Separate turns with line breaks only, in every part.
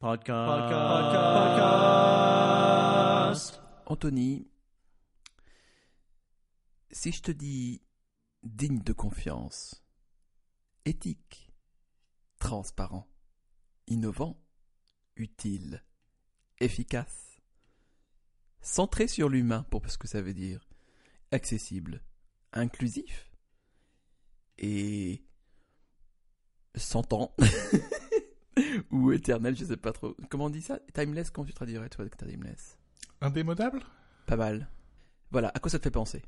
Podcast.
Anthony, si je te dis digne de confiance, éthique, transparent, innovant, utile, efficace, centré sur l'humain pour ce que ça veut dire, accessible, inclusif et ans ou éternel, je sais pas trop. Comment on dit ça? Timeless, comment tu traduirais toi Timeless?
Indémodable?
Pas mal. Voilà, à quoi ça te fait penser?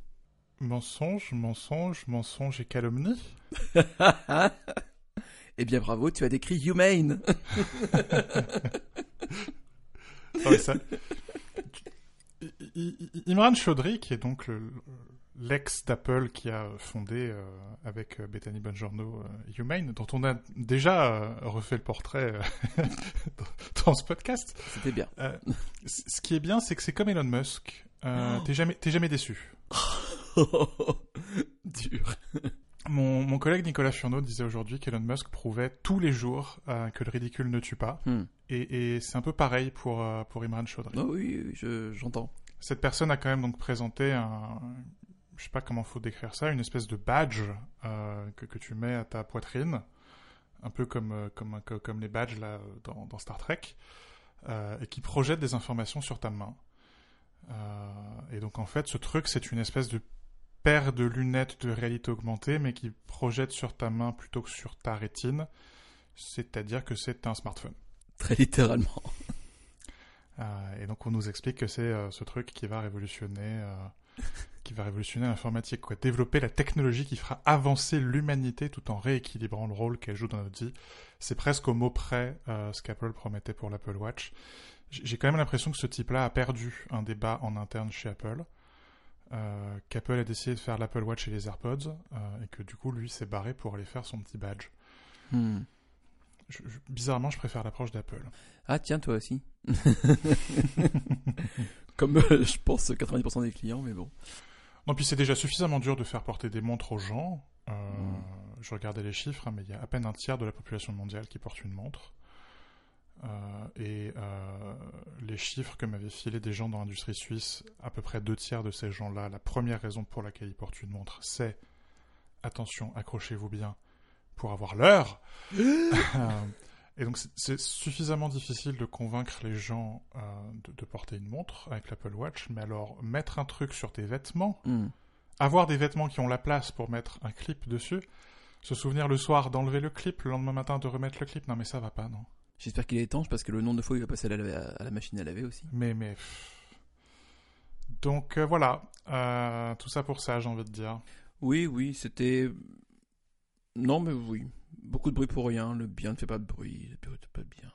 Mensonge, mensonge, mensonge et calomnie?
Eh bien bravo, tu as décrit Humane.
Ça... Imran Chaudhry, qui est donc le, l'ex d'Apple qui a fondé euh, avec euh, Bethany Bongiorno euh, Humane, dont on a déjà refait le portrait dans ce podcast.
C'était bien.
ce qui est bien, c'est que c'est comme Elon Musk. Oh. T'es jamais, jamais déçu.
Dur.
Mon, mon, collègue Nicolas Furneaux disait aujourd'hui qu'Elon Musk prouvait tous les jours que le ridicule ne tue pas. Hmm. Et, et c'est un peu pareil pour, pour Imran Chaudhry.
Oh oui, j'entends.
Cette personne a quand même donc présenté un, je sais pas comment faut décrire ça, une espèce de badge euh, que, que, tu mets à ta poitrine, un peu comme, euh, comme, comme les badges là, dans, dans Star Trek, euh, et qui projette des informations sur ta main. et donc en fait, ce truc, c'est une espèce de paire de lunettes de réalité augmentée, mais qui projette sur ta main plutôt que sur ta rétine, c'est-à-dire que c'est un smartphone.
Très littéralement.
et donc on nous explique que c'est ce truc qui va révolutionner qui va révolutionner l'informatique, quoi. Développer la technologie qui fera avancer l'humanité tout en rééquilibrant le rôle qu'elle joue dans notre vie. C'est presque au mot près euh, ce qu'Apple promettait pour l'Apple Watch. J'ai quand même l'impression que ce type-là a perdu un débat en interne chez Apple. Euh, Qu'Apple a décidé de faire l'Apple Watch et les AirPods, euh, et que du coup, lui, s'est barré pour aller faire son petit badge.
Hmm.
bizarrement, je préfère l'approche d'Apple.
Ah, tiens, toi aussi. Comme euh, je pense 90% des clients, mais bon.
Non, puis c'est déjà suffisamment dur de faire porter des montres aux gens. Euh, mm. Je regardais les chiffres, hein, mais il y a à peine un tiers de la population mondiale qui porte une montre. Euh, et les chiffres que m'avaient filé des gens dans l'industrie suisse, à peu près deux tiers de ces gens-là, la première raison pour laquelle ils portent une montre, c'est attention, accrochez-vous bien, pour avoir l'heure. Et donc c'est suffisamment difficile de convaincre les gens euh, de, porter une montre avec l'Apple Watch, mais alors mettre un truc sur tes vêtements, hmm. avoir des vêtements qui ont la place pour mettre un clip dessus, se souvenir le soir d'enlever le clip, le lendemain matin de remettre le clip, non mais ça va pas, non.
J'espère qu'il est étanche parce que le nombre de fois il va passer à la, machine à laver aussi.
Mais mais... Donc euh, voilà, euh, tout ça pour ça j'ai envie de dire.
Oui, oui, c'était... Non mais oui, beaucoup de bruit pour rien, le bien ne fait pas de bruit, le bien ne fait pas de bien,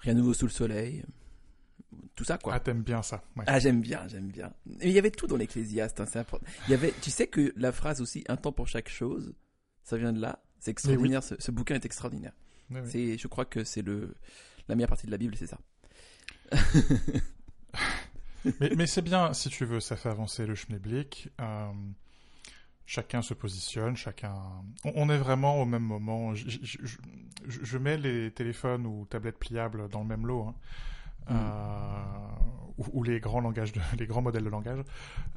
rien de nouveau sous le soleil, tout ça quoi.
Ah t'aimes bien ça.
Ah j'aime bien, j'aime bien. il y avait tout dans l'Ecclésiaste, hein, c'est important. Il y avait, tu sais que la phrase aussi un temps pour chaque chose, ça vient de là, c'est extraordinaire, ce, bouquin est extraordinaire. c'est, je crois que c'est le la meilleure partie de la Bible, c'est ça.
mais, mais c'est bien, si tu veux, ça fait avancer le schneeblick. Euh, chacun se positionne, chacun. On, est vraiment au même moment. Je, mets les téléphones ou tablettes pliables dans le même lot, hein. mm. euh, ou, les grands langages, les grands modèles de langage.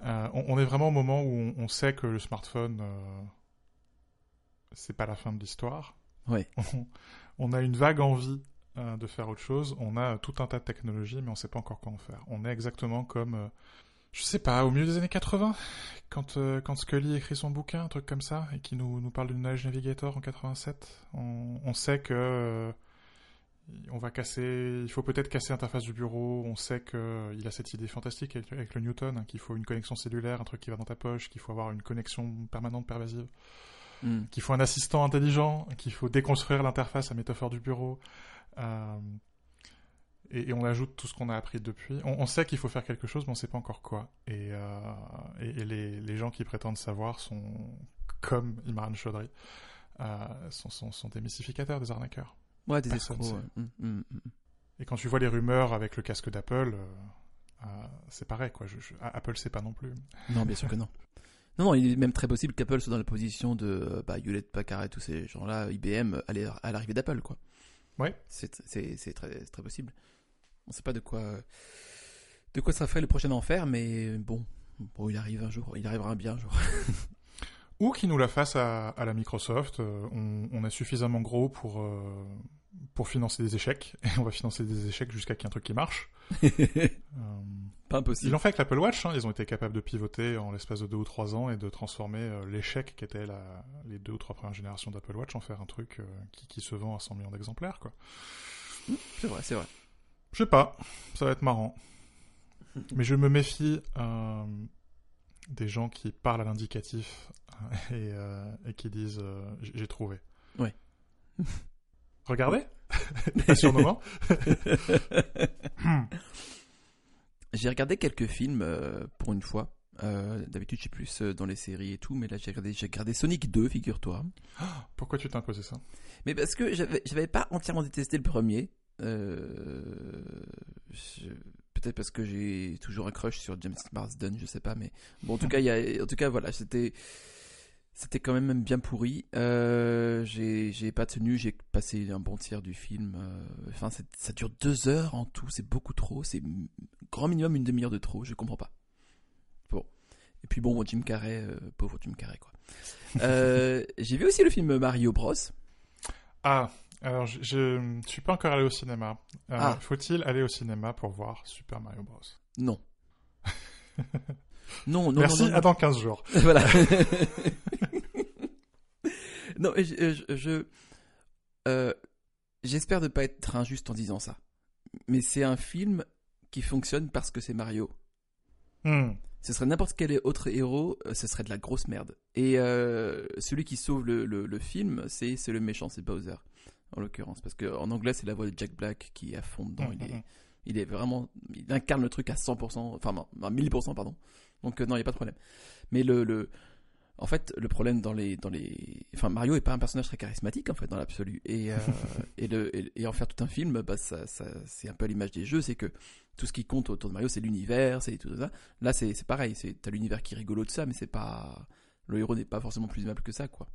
Euh, on, est vraiment au moment où on, sait que le smartphone, euh, c'est pas la fin de l'histoire.
Oui.
On, a une vague envie de faire autre chose. On a tout un tas de technologies, mais on sait pas encore quoi en faire. On est exactement comme je sais pas, au milieu des années 80, quand, euh, quand Scully écrit son bouquin, un truc comme ça, et qui nous, nous parle du Knowledge Navigator en 87, on, on sait que euh, on va casser, il faut peut-être casser l'interface du bureau, on sait qu'il euh, a cette idée fantastique avec, le Newton, hein, qu'il faut une connexion cellulaire, un truc qui va dans ta poche, qu'il faut avoir une connexion permanente pervasive, hmm. qu'il faut un assistant intelligent, qu'il faut déconstruire l'interface à métaphore du bureau. Euh, et, on ajoute tout ce qu'on a appris depuis. On, sait qu'il faut faire quelque chose, mais on ne sait pas encore quoi. Et, euh, et, les, les, gens qui prétendent savoir sont, comme Imran Chaudhry, euh, sont, sont, sont, des mystificateurs, des arnaqueurs.
Ouais, des escrocs. Hum, hum, hum,
et quand tu vois les rumeurs avec le casque d'Apple, euh, c'est pareil, quoi. Je, je, Apple sait pas non plus.
Non, bien sûr que non. Non, non, il est même très possible qu'Apple soit dans la position de bah, Hewlett Packard et tous ces gens-là, IBM, à l'arrivée d'Apple, quoi.
Ouais.
C'est très, très possible. On sait pas de quoi, de quoi sera fait le prochain enfer, mais bon, bon, il arrive un jour, il arrivera bien un jour.
Ou qu'il nous la fasse à, la Microsoft. Euh, on, est suffisamment gros pour, euh, pour financer des échecs, et on va financer des échecs jusqu'à qu'il y ait un truc qui marche.
Euh, pas impossible.
Ils l'ont fait avec l'Apple Watch, hein. ils ont été capables de pivoter en l'espace de deux ou trois ans et de transformer l'échec qui était la, les deux ou trois premières générations d'Apple Watch en faire un truc qui, qui, se vend à 100 millions d'exemplaires. quoi.
C'est vrai, c'est vrai.
Je sais pas, ça va être marrant. Mais je me méfie des gens qui parlent à l'indicatif euh, et, qui disent euh, j'ai trouvé.
Ouais.
Regardez moment.
j'ai regardé quelques films euh, pour une fois. D'habitude, je suis plus dans les séries et tout, mais là, j'ai regardé, regardé Sonic 2, figure-toi.
Pourquoi tu t'es imposé ça?
Mais parce que j'avais pas entièrement détesté le premier. Peut-être parce que j'ai toujours un crush sur James Marsden, je sais pas, mais bon, en tout cas, en tout cas, voilà, c'était c'était quand même bien pourri. Euh, j'ai pas tenu, j'ai passé un bon tiers du film. Euh, enfin, ça dure deux heures en tout, c'est beaucoup trop. C'est grand minimum une demi-heure de trop, je comprends pas. Bon. Et puis bon, Jim Carrey, euh, pauvre Jim Carrey, quoi. j'ai vu aussi le film Mario Bros.
Ah, alors je, ne suis pas encore allé au cinéma. Ah. Faut-il aller au cinéma pour voir Super Mario Bros?
Non. Non, non,
Merci,
non,
à dans 15 jours.
Voilà. non, je, je euh, j'espère ne pas être injuste en disant ça. Mais c'est un film qui fonctionne parce que c'est Mario.
Hmm.
Ce serait n'importe quel autre héros, euh, ce serait de la grosse merde. Et euh, celui qui sauve le, le, film, c'est le méchant, c'est Bowser, en l'occurrence. Parce qu'en anglais, c'est la voix de Jack Black qui est à fond dedans. il, est, hmm, hmm, il est vraiment. Il incarne le truc à 100%, enfin, à 1000%, pardon. Donc euh, non, il n'y a pas de problème. Mais le, le, en fait, le problème dans les, dans les, enfin Mario est pas un personnage très charismatique en fait dans l'absolu. Et, euh, et, le, et, en faire tout un film, bah ça, ça c'est un peu l'image des jeux, c'est que tout ce qui compte autour de Mario, c'est l'univers, c'est tout ça. Là, c'est pareil, c'est t'as l'univers qui rigolo de ça, mais c'est pas, le héros n'est pas forcément plus aimable que ça, quoi.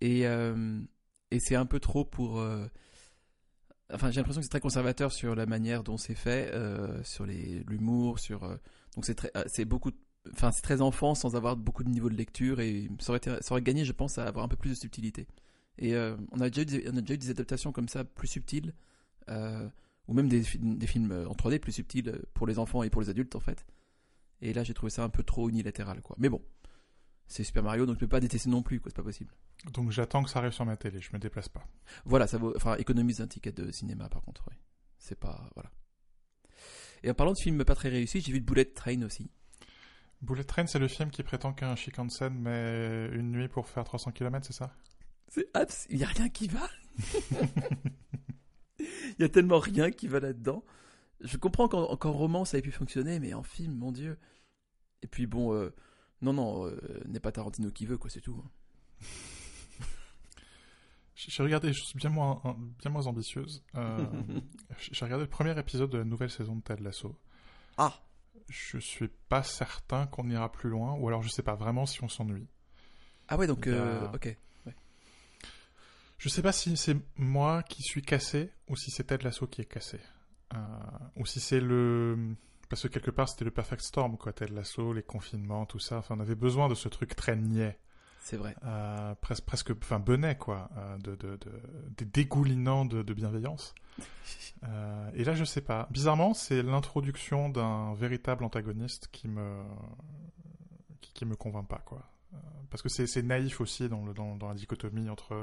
Et euh, et c'est un peu trop pour enfin j'ai l'impression que c'est très conservateur sur la manière dont c'est fait, euh, sur l'humour, sur donc c'est très, c'est beaucoup, enfin c'est très enfant sans avoir beaucoup de niveau de lecture et ça aurait, gagné, je pense, à avoir un peu plus de subtilité. Et euh, on, a déjà eu des, on a déjà eu des adaptations comme ça plus subtiles, euh, ou même des, des, films en 3D plus subtils pour les enfants et pour les adultes en fait. Et là j'ai trouvé ça un peu trop unilatéral quoi. Mais bon, c'est Super Mario donc je peux pas détester non plus quoi, c'est pas possible.
Donc j'attends que ça arrive sur ma télé, je me déplace pas.
Voilà, ça vaut, enfin économise un ticket de cinéma par contre, oui. C'est pas, voilà. Et en parlant de films pas très réussis, j'ai vu Bullet Train aussi.
Bullet Train, c'est le film qui prétend qu'un Shinkansen met une nuit pour faire 300 km, c'est ça?
Il n'y a rien qui va. Il y a tellement rien qui va là-dedans. Je comprends qu'en roman ça ait pu fonctionner, mais en film, mon dieu. Et puis bon, euh, non, non, euh, n'est pas Tarantino qui veut, quoi, c'est tout.
J'ai regardé des choses bien moins, bien moins ambitieuses. Euh, j'ai regardé le premier épisode de la nouvelle saison de Ted Lasso.
Ah
Je suis pas certain qu'on ira plus loin, ou alors je sais pas vraiment si on s'ennuie.
Ah ouais, donc, euh, ok.
Je sais pas si c'est moi qui suis cassé, ou si c'est Ted Lasso qui est cassé. Euh, ou si c'est le... Parce que quelque part, c'était le perfect storm, quoi. Ted Lasso, les confinements, tout ça. Enfin, on avait besoin de ce truc très niais
c'est vrai.
Euh, presque, presque, enfin, benet, quoi, euh, de, de, de, des dégoulinants de, bienveillance. Euh, et là, je sais pas. Bizarrement, c'est l'introduction d'un véritable antagoniste qui me, qui, me convainc pas, quoi. Parce que c'est naïf aussi dans, le, dans, la dichotomie entre,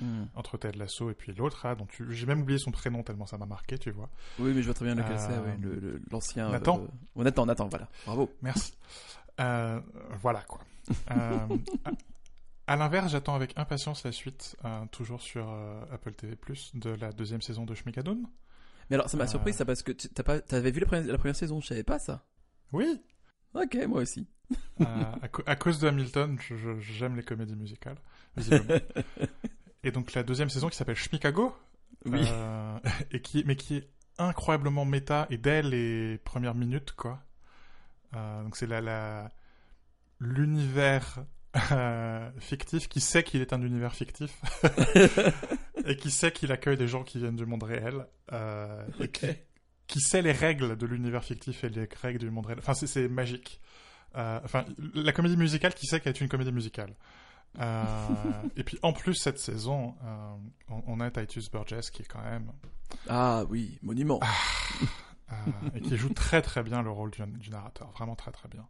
hmm. entre Ted Lasso et puis l'autre. Hein, dont j'ai même oublié son prénom tellement ça m'a marqué, tu vois.
Oui, mais je vois très bien lequel c'est, l'ancien.
Nathan.
Nathan, Nathan, voilà. Bravo.
Merci. voilà, quoi. À l'inverse, j'attends avec impatience la suite, euh, toujours sur euh, Apple TV+, de la deuxième saison de Schmigadoon.
Mais alors, ça m'a surpris ça parce que tu pas, avais vu la première, la première, saison, je savais pas ça.
Oui.
Ok, moi aussi.
Euh, à, cause de Hamilton, j'aime les comédies musicales, et donc la deuxième saison qui s'appelle Schmicago,
oui.
et qui, mais qui est incroyablement méta et dès les premières minutes, quoi. donc c'est la, l'univers euh, fictif qui sait qu'il est un univers fictif et qui sait qu'il accueille des gens qui viennent du monde réel. Euh, et qui, sait les règles de l'univers fictif et les règles du monde réel. Enfin, c'est magique. Euh, enfin, la comédie musicale qui sait qu'elle est une comédie musicale. Euh, et puis en plus cette saison, on, a Titus Burgess qui est quand même
ah oui monument
ah, et qui joue très très bien le rôle du, du narrateur, vraiment très très bien.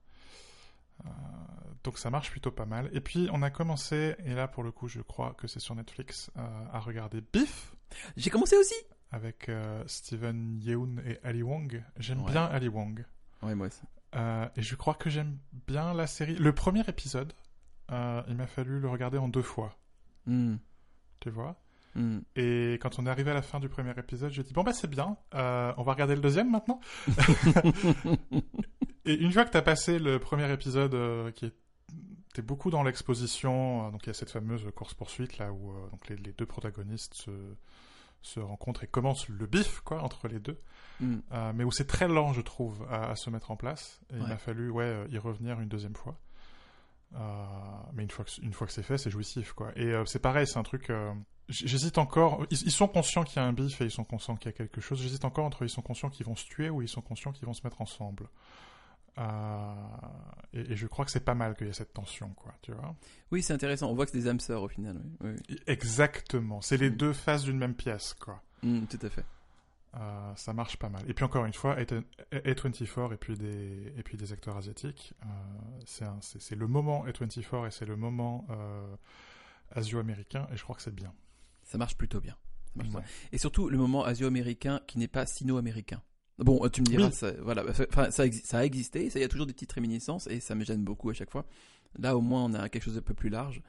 donc ça marche plutôt pas mal. Et puis on a commencé, et là pour le coup je crois que c'est sur Netflix, à regarder Biff.
J'ai commencé aussi
avec Steven Yeun et Ali Wong. J'aime bien Ali Wong.
Ouais, moi aussi.
Euh, et je crois que j'aime bien la série. Le premier épisode, euh, il m'a fallu le regarder en deux fois.
Hmm.
Tu vois?
Hmm.
Et quand on est arrivé à la fin du premier épisode, j'ai dit bon bah c'est bien, euh, on va regarder le deuxième maintenant. et une fois que tu as passé le premier épisode qui était beaucoup dans l'exposition, donc il y a cette fameuse course poursuite là où donc les, les, deux protagonistes se se rencontrent et commence le bif quoi entre les deux,
mm.
euh, mais où c'est très lent je trouve à, se mettre en place. Et il m'a fallu ouais euh, y revenir une deuxième fois. Euh, mais une fois que, une fois que c'est fait, c'est jouissif quoi. Et c'est pareil, c'est un truc. J'hésite encore. Ils, ils, sont conscients qu'il y a un bif et ils sont conscients qu'il y a quelque chose. J'hésite encore entre ils sont conscients qu'ils vont se tuer ou ils sont conscients qu'ils vont se mettre ensemble. Euh, et, je crois que c'est pas mal qu'il y ait cette tension, quoi, tu vois.
Oui, c'est intéressant. On voit que c'est des âmes sœurs au final. Oui.
Exactement. C'est les mm. deux faces d'une même pièce, quoi.
Mm, tout à fait.
Euh, ça marche pas mal. Et puis encore une fois, A24 et puis des, et puis des acteurs asiatiques, euh, c'est le moment A24 et c'est le moment asio-américain et je crois que c'est bien.
Ça marche plutôt bien. Et surtout le moment asio-américain qui n'est pas sino-américain. Bon, euh, tu me diras, ça, voilà, ça, ça a existé, il y a toujours des petites réminiscences et ça me gêne beaucoup à chaque fois. Là, au moins, on a quelque chose de peu plus large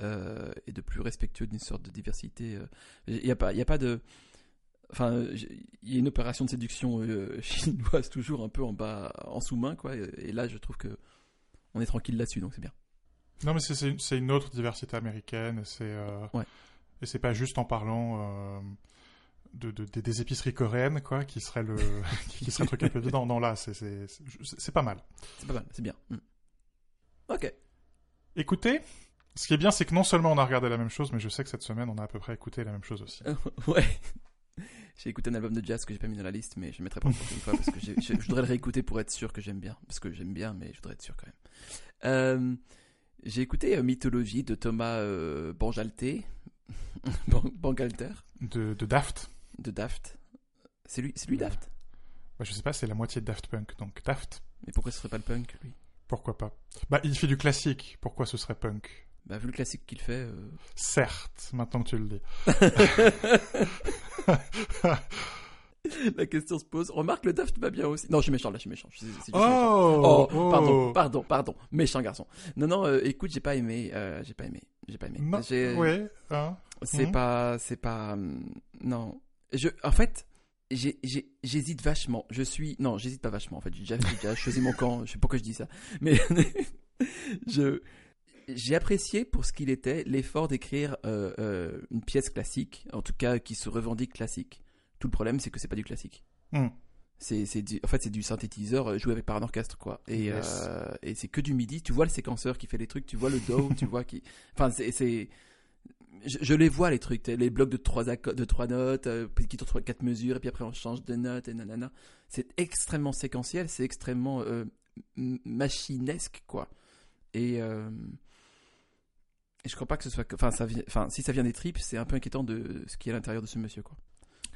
euh, et de plus respectueux d'une sorte de diversité. Il euh. n'y a pas, il a pas de, enfin, il y a une opération de séduction chinoise toujours un peu en bas, en sous-main, quoi. Et là, je trouve que on est tranquille là-dessus, donc c'est bien.
Non, mais c'est une autre diversité américaine. Et c'est
ouais.
c'est pas juste en parlant de, des épiceries coréennes, quoi, qui serait le, qui serait le truc un peu dedans. Non, là, c'est, c'est, pas mal.
C'est pas mal, c'est bien. Hmm. Ok.
Écoutez, ce qui est bien, c'est que non seulement on a regardé la même chose, mais je sais que cette semaine, on a à peu près écouté la même chose aussi.
ouais. J'ai écouté un album de jazz que j'ai pas mis dans la liste, mais je le mettrai pas une fois parce que je, voudrais le réécouter pour être sûr que j'aime bien. Parce que j'aime bien, mais je voudrais être sûr quand même. Euh, j'ai écouté euh, Mythologie de Thomas euh, Bangalter. Bangalter.
De, de Daft
de Daft. C'est lui, c'est lui Daft
bah, Je sais pas, c'est la moitié de Daft Punk, donc Daft.
Mais pourquoi ce serait pas le punk, lui?
Pourquoi pas? Bah, il fait du classique, pourquoi ce serait punk?
Bah, vu le classique qu'il fait. Euh.
Certes, maintenant que tu le dis.
La question se pose. Remarque, le Daft va bien aussi. Non, je suis méchant, là, je suis méchant.
oh,
oh, pardon, pardon, pardon. Méchant garçon. Non, non, euh, écoute, j'ai pas aimé. Euh, j'ai pas aimé. J'ai pas aimé.
Oui, hein.
C'est hmm. pas. C'est pas. Hum, non je, en fait, j'hésite vachement. Je suis, non, j'hésite pas vachement. En fait, j'ai déjà, choisi mon camp. Je sais pas pourquoi je dis ça, mais je, j'ai apprécié pour ce qu'il était l'effort d'écrire euh, euh, une pièce classique, en tout cas qui se revendique classique. Tout le problème, c'est que c'est pas du classique.
Hmm.
C'est, en fait, c'est du synthétiseur euh, joué avec par un orchestre, quoi. Et, et c'est que du midi. Tu vois le séquenceur qui fait les trucs, tu vois le do, tu vois qui. Enfin, c'est je, les vois les trucs, les blocs de trois de trois notes, euh, qui ont quatre mesures, et puis après on change de notes et nanana. C'est extrêmement séquentiel, c'est extrêmement euh, machinesque quoi. Et, euh, et je crois pas que ce soit, enfin si ça vient des tripes, c'est un peu inquiétant de ce qui est à l'intérieur de ce monsieur quoi.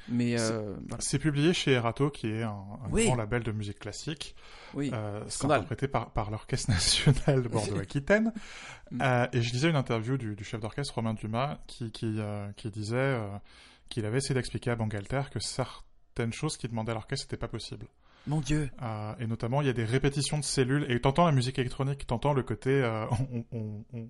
Mais
euh, c'est publié chez Erato, qui est un, grand label de musique classique.
Oui.
Euh, c'est interprété par, par l'Orchestre national de Bordeaux-Aquitaine. Mm. euh, et je lisais une interview du, du chef d'orchestre Romain Dumas qui, qui, qui disait qu'il avait essayé d'expliquer à Bangalter que certaines choses qu'il demandait à l'orchestre n'étaient pas possibles.
Mon Dieu.
Euh, et notamment, il y a des répétitions de cellules. Et t'entends la musique électronique, t'entends le côté, on, on, on,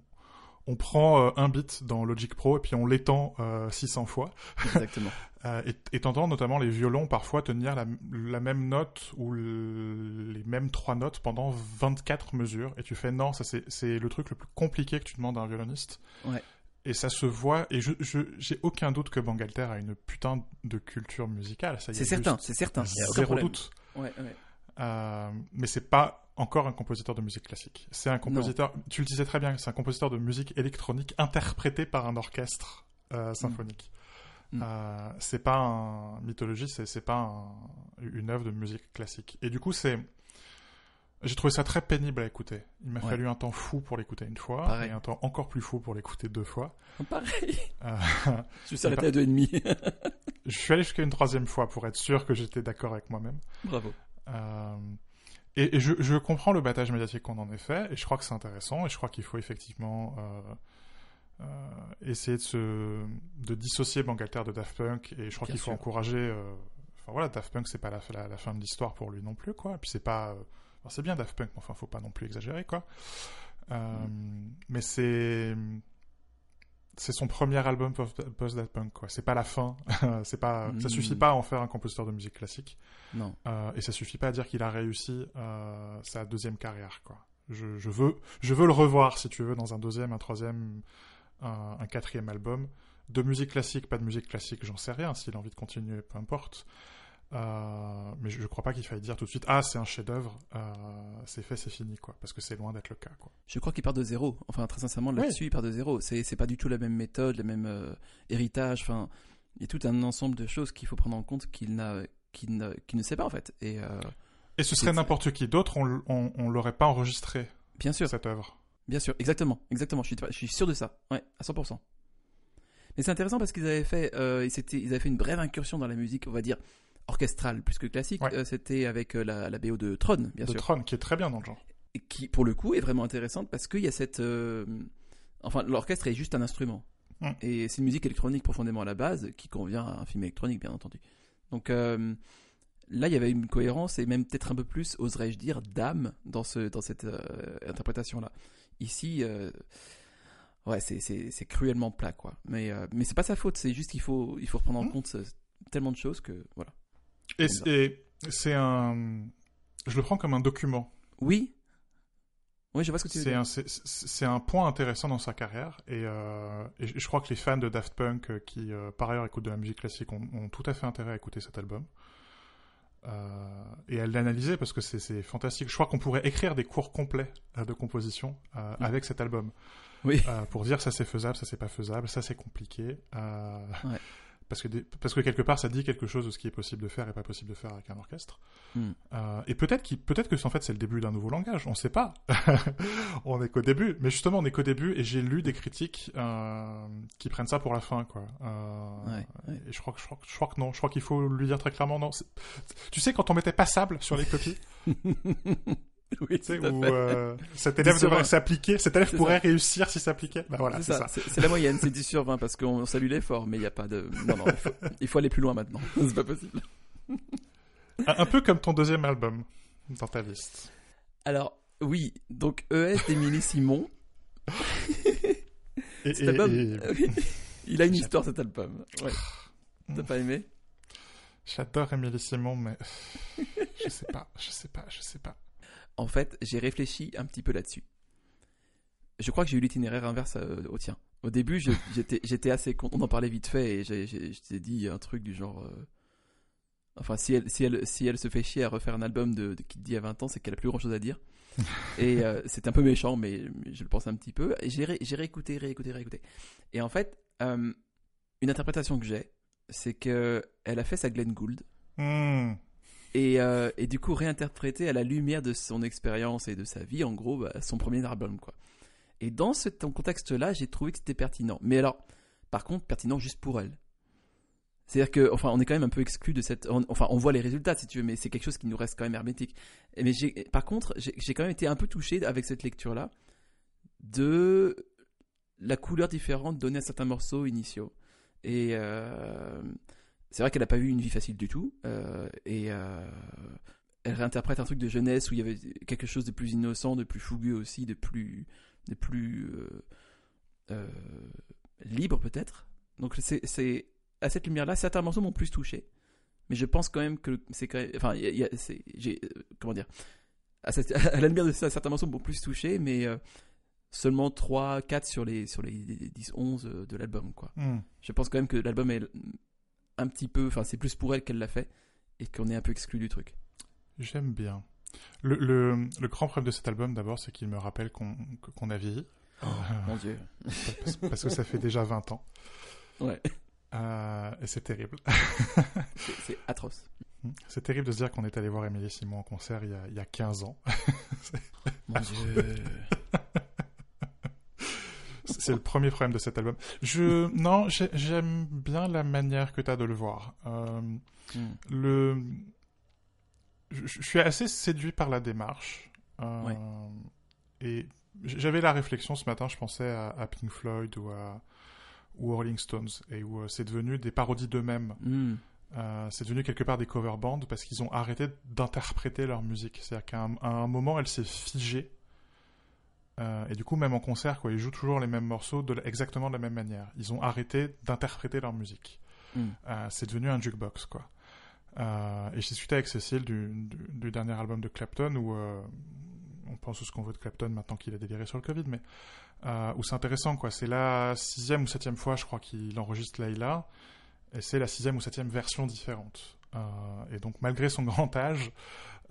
on prend un bit dans Logic Pro et puis on l'étend 600 fois.
Exactement.
Euh, et t'entends notamment les violons parfois tenir la, même note ou les mêmes trois notes pendant 24 mesures. Et tu fais non, ça c'est le truc le plus compliqué que tu demandes à un violoniste.
Ouais.
Et ça se voit, et je j'ai aucun doute que Bangalter a une putain de culture musicale.
C'est certain, c'est certain.
Zéro doute.
Ouais, ouais.
Euh, mais c'est pas encore un compositeur de musique classique. C'est un compositeur, tu le disais très bien, c'est un compositeur de musique électronique interprété par un orchestre euh, symphonique. Mm. Euh, c'est pas un mythologie, c'est pas une œuvre de musique classique. Et du coup, c'est j'ai trouvé ça très pénible à écouter. Il m'a fallu un temps fou pour l'écouter une fois et un temps encore plus fou pour l'écouter deux fois.
Pareil. Euh, je suis arrêté à deux et demi.
je suis allé jusqu'à une troisième fois pour être sûr que j'étais d'accord avec moi-même.
Bravo.
Euh, et, je, je, comprends le battage médiatique qu'on en ait fait et je crois que c'est intéressant et je crois qu'il faut effectivement euh, essayer de se de dissocier Bangalter de Daft Punk et je crois qu'il faut encourager. Enfin voilà, Daft Punk c'est pas la, la, la, fin de l'histoire pour lui non plus quoi. Et puis c'est pas c'est bien Daft Punk, mais enfin, faut pas non plus exagérer, quoi. Euh, mais c'est c'est son premier album post Daft Punk, quoi. C'est pas la fin. c'est pas, ça suffit mm. pas à en faire un compositeur de musique classique.
Non.
Euh, et ça suffit pas à dire qu'il a réussi euh, sa deuxième carrière, quoi. Je, je, veux, je veux le revoir, si tu veux, dans un deuxième, un troisième, un, un quatrième album. De musique classique, pas de musique classique, j'en sais rien. S'il a envie de continuer, peu importe. Euh, mais je, ne crois pas qu'il faille dire tout de suite ah c'est un chef-d'œuvre, euh, c'est fait, c'est fini quoi, parce que c'est loin d'être le cas quoi.
Je crois qu'il part de zéro. Enfin très sincèrement là-dessus il part de zéro. C'est c'est pas du tout la même méthode, le même euh, héritage. Enfin il y a tout un ensemble de choses qu'il faut prendre en compte qu'il n'a qu'il ne, ne sait pas en fait. Et
et ce serait n'importe qui d'autre, on, on, on l'aurait pas enregistré.
Bien sûr.
Cette œuvre.
Bien sûr, exactement, exactement. Je suis, je suis sûr de ça. Ouais, à 100%. Mais c'est intéressant parce qu'ils avaient fait, ils, ils avaient fait une brève incursion dans la musique, on va dire, orchestral plus que classique. Euh, c'était avec euh, la, la, BO de Tron, bien sûr.
De Tron, qui est très bien dans le genre.
Et qui, pour le coup, est vraiment intéressante parce qu'il y a cette. Euh, enfin, l'orchestre est juste un instrument. Et c'est une musique électronique profondément à la base, qui convient à un film électronique, bien entendu. Donc là, il y avait une cohérence et même peut-être un peu plus, oserais-je dire, d'âme dans, ce, dans cette interprétation-là. Ici, ouais, c'est cruellement plat, quoi. Mais, mais c'est pas sa faute, c'est juste qu'il faut, il faut reprendre en mm. compte tellement de choses que, voilà.
Et c'est un. Je le prends comme un document.
Oui. Oui, je vois ce que tu veux dire.
C'est un point intéressant dans sa carrière. Et, euh, je crois que les fans de Daft Punk, euh, qui euh, par ailleurs écoutent de la musique classique, ont, tout à fait intérêt à écouter cet album. et à l'analyser parce que c'est fantastique. Je crois qu'on pourrait écrire des cours complets de composition avec cet album.
Oui.
pour dire ça c'est faisable, ça c'est pas faisable, ça c'est compliqué. Ouais parce que, parce que quelque part ça dit quelque chose de ce qui est possible de faire et pas possible de faire avec un orchestre. Hmm. Euh, et peut-être peut-être que en fait c'est le début d'un nouveau langage, on sait pas. on est qu'au début, mais justement on est qu'au début et j'ai lu des critiques euh, qui prennent ça pour la fin quoi. Euh, et je crois que je crois, je crois que non, je crois qu'il faut lui dire très clairement non. Tu sais quand on mettait passable sur les copies?
Oui,
où euh, cet élève devrait s'appliquer, cet élève pourrait réussir s'il s'appliquait. Bah voilà, c'est ça.
C'est la moyenne, c'est 10 sur 20 parce qu'on salue l'effort, mais il n'y a pas de. Non, non, il faut, aller plus loin maintenant. c'est pas possible.
un, peu comme ton deuxième album dans ta liste.
Alors, oui, donc ES d'Émilie Simon.
et, cet album,
il a une histoire cet album. Ouais. T'as pas aimé?
J'adore Émilie Simon, mais je sais pas, je sais pas, je sais pas
en fait, j'ai réfléchi un petit peu là-dessus. Je crois que j'ai eu l'itinéraire inverse euh, au tien. Au début, j'étais assez content. On en parlait vite fait et je t'ai dit un truc du genre. Euh, enfin, si elle, si, elle, si elle se fait chier à refaire un album de, de qui te dit à 20 ans, c'est qu'elle a plus grand chose à dire. et euh, c'est un peu méchant, mais je le pense un petit peu. Et j'ai réécouté, réécouté, réécouté. Et en fait, une interprétation que j'ai, c'est qu'elle a fait sa Glenn Gould. Euh, et, du coup réinterpréter à la lumière de son expérience et de sa vie, en gros, bah, son premier album, quoi. Et dans ce contexte-là, j'ai trouvé que c'était pertinent. Mais alors, par contre, pertinent juste pour elle. C'est-à-dire que, enfin, on est quand même un peu exclu de cette. enfin, on voit les résultats, si tu veux, mais c'est quelque chose qui nous reste quand même hermétique. Mais par contre, j'ai quand même été un peu touché avec cette lecture-là de la couleur différente donnée à certains morceaux initiaux. Et euh, c'est vrai qu'elle n'a pas eu une vie facile du tout. Euh, et euh, elle réinterprète un truc de jeunesse où il y avait quelque chose de plus innocent, de plus fougueux aussi, de plus, de plus euh, libre peut-être. Donc c'est à cette lumière-là, certains morceaux m'ont plus touché. Mais je pense quand même que c'est quand même. Enfin, j'ai. comment dire à, à, la lumière de ça, certains morceaux m'ont plus touché, mais seulement 3, 4 sur les, sur les 10, 11 de l'album. quoi.
Hmm.
Je pense quand même que l'album est un petit peu, enfin c'est plus pour elle qu'elle l'a fait et qu'on est un peu exclu du truc.
J'aime bien. Le, le, le, grand problème de cet album d'abord, c'est qu'il me rappelle qu'on a vieilli.
Oh, mon dieu.
Parce, que ça fait déjà 20 ans.
Ouais.
et c'est terrible.
c'est atroce.
C'est terrible de se dire qu'on est allé voir Émilie Simon en concert il y a, il y a 15 ans.
Mon Dieu.
C'est le premier problème de cet album. Je non, j'aime bien la manière que tu as de le voir. Euh, hmm. Le, je, suis assez séduit par la démarche. Euh, et j'avais la réflexion ce matin. Je pensais à, Pink Floyd ou à ou Rolling Stones et où euh, c'est devenu des parodies d'eux-mêmes. Hmm. c'est devenu quelque part des cover bands parce qu'ils ont arrêté d'interpréter leur musique. C'est-à-dire qu'à un, moment, elle s'est figée euh, et du coup, même en concert, quoi, ils jouent toujours les mêmes morceaux de, exactement de la même manière. Ils ont arrêté d'interpréter leur musique. Hmm. Euh, c'est devenu un jukebox, quoi. Euh, et j'ai discuté avec Cécile du, du, dernier album de Clapton où on pense ce qu'on veut de Clapton maintenant qu'il a déliré sur le Covid, mais où c'est intéressant, quoi. C'est la sixième ou septième fois, je crois, qu'il enregistre Layla, et c'est la sixième ou septième version différente. Et donc, malgré son grand âge,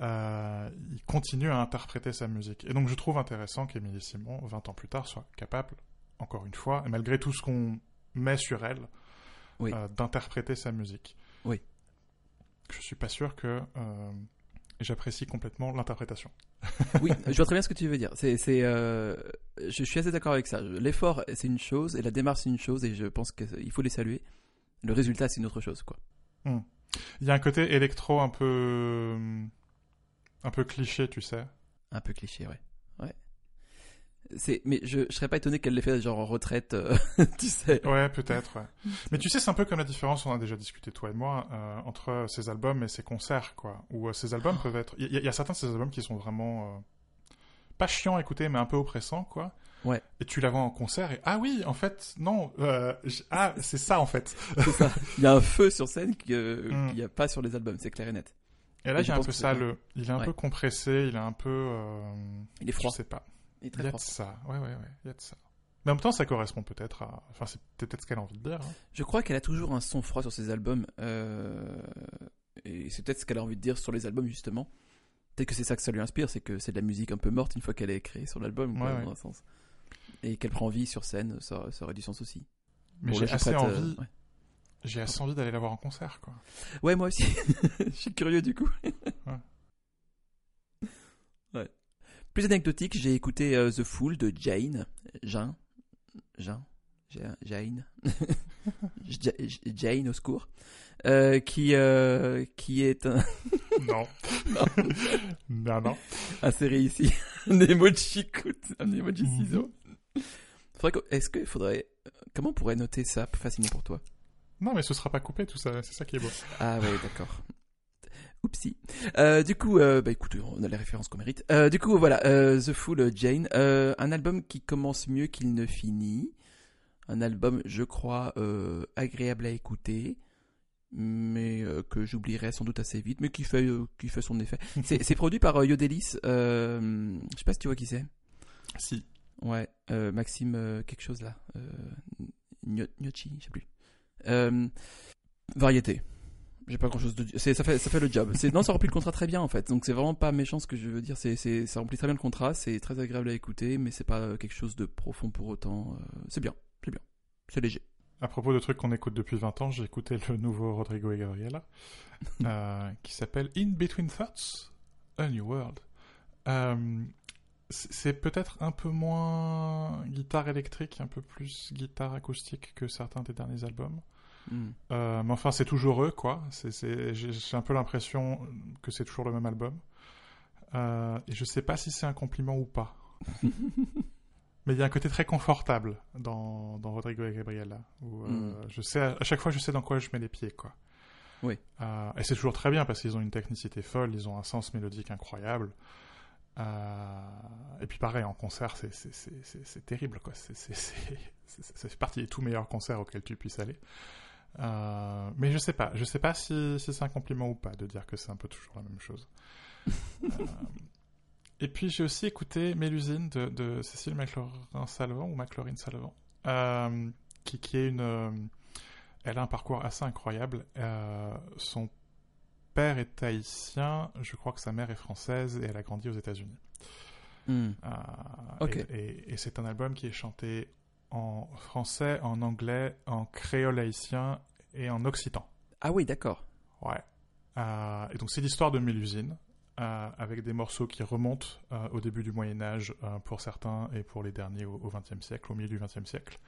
euh, il continue à interpréter sa musique. Et donc je trouve intéressant qu'Émilie Simon, 20 ans plus tard, soit capable, encore une fois, et malgré tout ce qu'on met sur elle, euh, d'interpréter sa musique.
Oui.
Je suis pas sûr que euh, j'apprécie complètement l'interprétation.
oui, je vois très bien ce que tu veux dire. C'est, c'est, je suis assez d'accord avec ça. L'effort, c'est une chose, et la démarche, c'est une chose, et je pense qu'il faut les saluer. Le résultat, c'est une autre chose, quoi.
Hmm. Il y a un côté électro un peu un peu cliché, tu sais.
Un peu cliché, ouais. Ouais. C'est, mais je, je serais pas étonné qu'elle l'ait fait genre en retraite, euh, tu sais.
Ouais, peut-être, ouais. mais tu sais, c'est un peu comme la différence, on a déjà discuté, toi et moi, euh, entre ces albums et ces concerts, quoi. Où euh, ces albums oh. peuvent être. Il y, a certains de ces albums qui sont vraiment. Pas chiants à écouter, mais un peu oppressants, quoi.
Ouais.
Et tu la vois en concert et ah oui, en fait, non, ah c'est ça en fait.
c'est ça. Il y a un feu sur scène mm. qu'il n'y a pas sur les albums, c'est clair et net.
Et là, il y a un peu ça. Le... Il est un peu compressé, il est un peu. Euh,
il est froid.
Je sais pas.
Il est très il y
a de ça. Ouais, ouais, ouais. Il y a de ça. Mais en même temps, ça correspond peut-être à. Enfin, c'est peut-être ce qu'elle a envie de dire. Hein.
Je crois qu'elle a toujours un son froid sur ses albums. Euh... Et c'est peut-être ce qu'elle a envie de dire sur les albums, justement. Peut-être que c'est ça que ça lui inspire, c'est que c'est de la musique un peu morte une fois qu'elle est créée sur l'album, ouais, dans un sens. Et qu'elle prend vie sur scène, ça, ça aurait du sens aussi.
Mais j'ai assez euh, envie. J'ai assez envie d'aller la voir en concert, quoi.
Ouais, moi aussi. Je suis curieux du coup. ouais. ouais. Plus anecdotique, j'ai écouté euh, The Fool de Jane. Jean. Jean. Jane. Jane au secours. Euh, qui, euh, qui est un.
non.
non.
non, non.
Inséré ici. un emoji, un emoji mhm. ciseau. Est-ce qu'il faudrait. Comment on pourrait noter ça facilement pour toi?
Non, mais ce sera pas coupé tout ça, c'est ça qui est beau.
Ah ouais, d'accord. Oupsie. Euh, du coup, euh, bah écoute, on a les références qu'on mérite. Euh, du coup, voilà, The Fool Jane, un album qui commence mieux qu'il ne finit. Un album, je crois, agréable à écouter, mais que j'oublierai sans doute assez vite, mais qui fait, qui fait son effet. c'est produit par Yodelis. je sais pas si tu vois qui c'est.
Si.
Ouais, Maxime quelque chose là. Gnocchi, je sais plus. Euh, variété. J'ai pas grand chose de. Ça fait, ça fait le job. Non, ça remplit le contrat très bien en fait. Donc c'est vraiment pas méchant ce que je veux dire. C'est, ça remplit très bien le contrat. C'est très agréable à écouter, mais c'est pas quelque chose de profond pour autant. Euh, c'est bien. C'est bien. C'est léger.
À propos de trucs qu'on écoute depuis 20 ans, j'ai écouté le nouveau Rodrigo et Gabriela euh, qui s'appelle In Between Thoughts, A New World. c'est peut-être un peu moins guitare électrique, un peu plus guitare acoustique que certains des derniers albums. Hmm. Euh, mais enfin, c'est toujours eux, quoi. J'ai un peu l'impression que c'est toujours le même album. Euh, et je sais pas si c'est un compliment ou pas. mais il y a un côté très confortable dans, dans Rodrigo et Gabriela. Où, euh, hmm. je sais, à chaque fois, je sais dans quoi je mets les pieds, quoi.
Oui.
et c'est toujours très bien parce qu'ils ont une technicité folle, ils ont un sens mélodique incroyable. et puis pareil, en concert, c'est terrible, quoi. C'est ça fait partie des tout meilleurs concerts auxquels tu puisses aller. Euh, mais je sais pas, je sais pas si, c'est un compliment ou pas de dire que c'est un peu toujours la même chose. Euh, et puis j'ai aussi écouté Mélusine de, de Cécile McLaurin-Salvant ou McLaurin-Salvant, euh, qui, qui est une, elle a un parcours assez incroyable. son père est haïtien, je crois que sa mère est française et elle a grandi aux États-Unis.
Hmm.
et c'est un album qui est chanté en français, en anglais, en créole haïtien et en occitan.
Ah oui, d'accord.
Ouais. Euh, et donc c'est l'histoire de Mélusine, euh, avec des morceaux qui remontent euh, au début du Moyen Âge pour certains et pour les derniers au XXe siècle, au milieu du XXe siècle.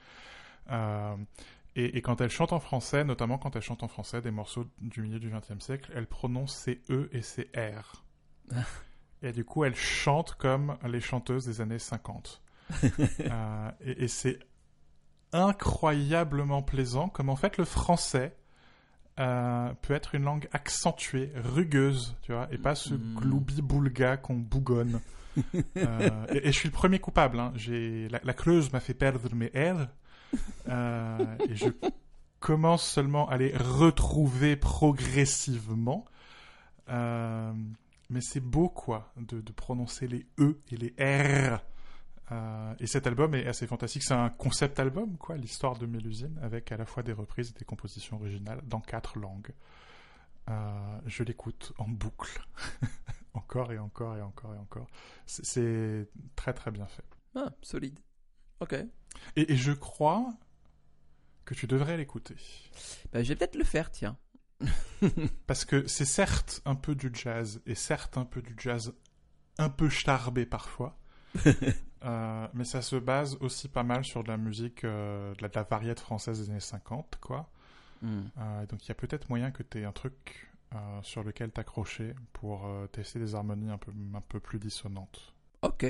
Et, quand elle chante en français, notamment quand elle chante en français des morceaux du milieu du XXe siècle, elle prononce ses E et ses R. et du coup, elle chante comme les chanteuses des années 50. et c'est incroyablement plaisant, comme en fait le français euh, peut être une langue accentuée, rugueuse, tu vois, et pas ce mm. gloubi-boulga qu'on bougonne. Euh, et, je suis le premier coupable. Hein. J'ai la, Creuse m'a fait perdre mes R, euh, et je commence seulement à les retrouver progressivement. mais c'est beau, quoi, de, de, prononcer les E et les R euh, et cet album est assez fantastique. C'est un concept album, quoi, l'histoire de Mélusine, avec à la fois des reprises et des compositions originales dans quatre langues. Euh, je l'écoute en boucle, encore et encore et encore et encore. C'est très très bien fait.
Ah, solide. Ok.
Et, je crois que tu devrais l'écouter.
Bah, je vais peut-être le faire, tiens.
Parce que c'est certes un peu du jazz, et certes un peu du jazz un peu starbé parfois. Euh, mais ça se base aussi pas mal sur de la musique, euh, de, la, variété française des années 50, quoi. Hmm. Euh, donc il y a peut-être moyen que tu aies un truc sur lequel t'accrocher pour tester des harmonies un peu, un peu plus dissonantes.
Ok.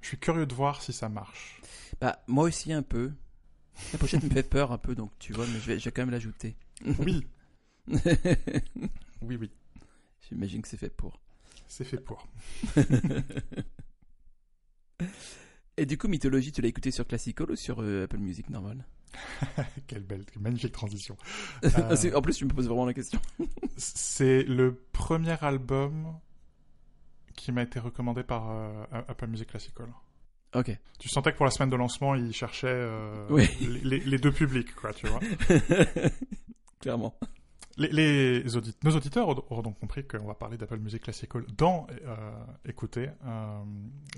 Je suis curieux de voir si ça marche.
Bah, moi aussi un peu. La pochette me fait peur un peu, donc tu vois, mais je vais, je vais quand même l'ajouter.
Oui. oui, oui.
J'imagine que c'est fait pour.
C'est fait pour.
Et du coup, Mythologie, tu l'as écouté sur Classical ou sur euh, Apple Music normal?
Quelle belle, magnifique transition.
Euh, en plus, tu me poses vraiment la question.
c'est le premier album qui m'a été recommandé par euh, Apple Music Classical.
Ok.
Tu sentais que pour la semaine de lancement, il cherchait les, les, deux publics, quoi, tu vois.
Clairement.
Les, nos auditeurs auront donc compris qu'on va parler d'Apple Music Classical dans euh, Écoutez. Euh,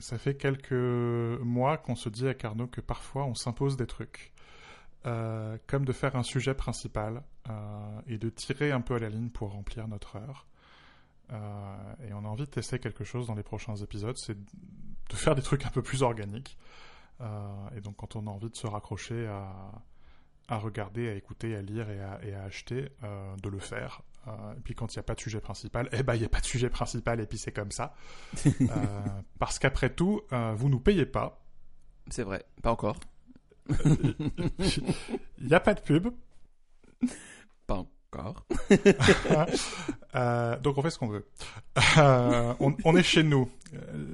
ça fait quelques mois qu'on se dit à Carnot que parfois on s'impose des trucs. Euh, comme de faire un sujet principal et de tirer un peu à la ligne pour remplir notre heure. et on a envie de tester quelque chose dans les prochains épisodes, c'est de faire des trucs un peu plus organiques. et donc quand on a envie de se raccrocher à, à regarder, à écouter, à lire et à, et à acheter, euh, de le faire. Euh, et puis quand il n'y a pas de sujet principal, eh ben il n'y a pas de sujet principal et puis c'est comme ça. euh, parce qu'après tout, euh, vous nous payez pas.
C'est vrai, pas encore.
Il n'y a pas de pub.
Pas encore.
euh, donc on fait ce qu'on veut. Euh, on, on, est chez nous.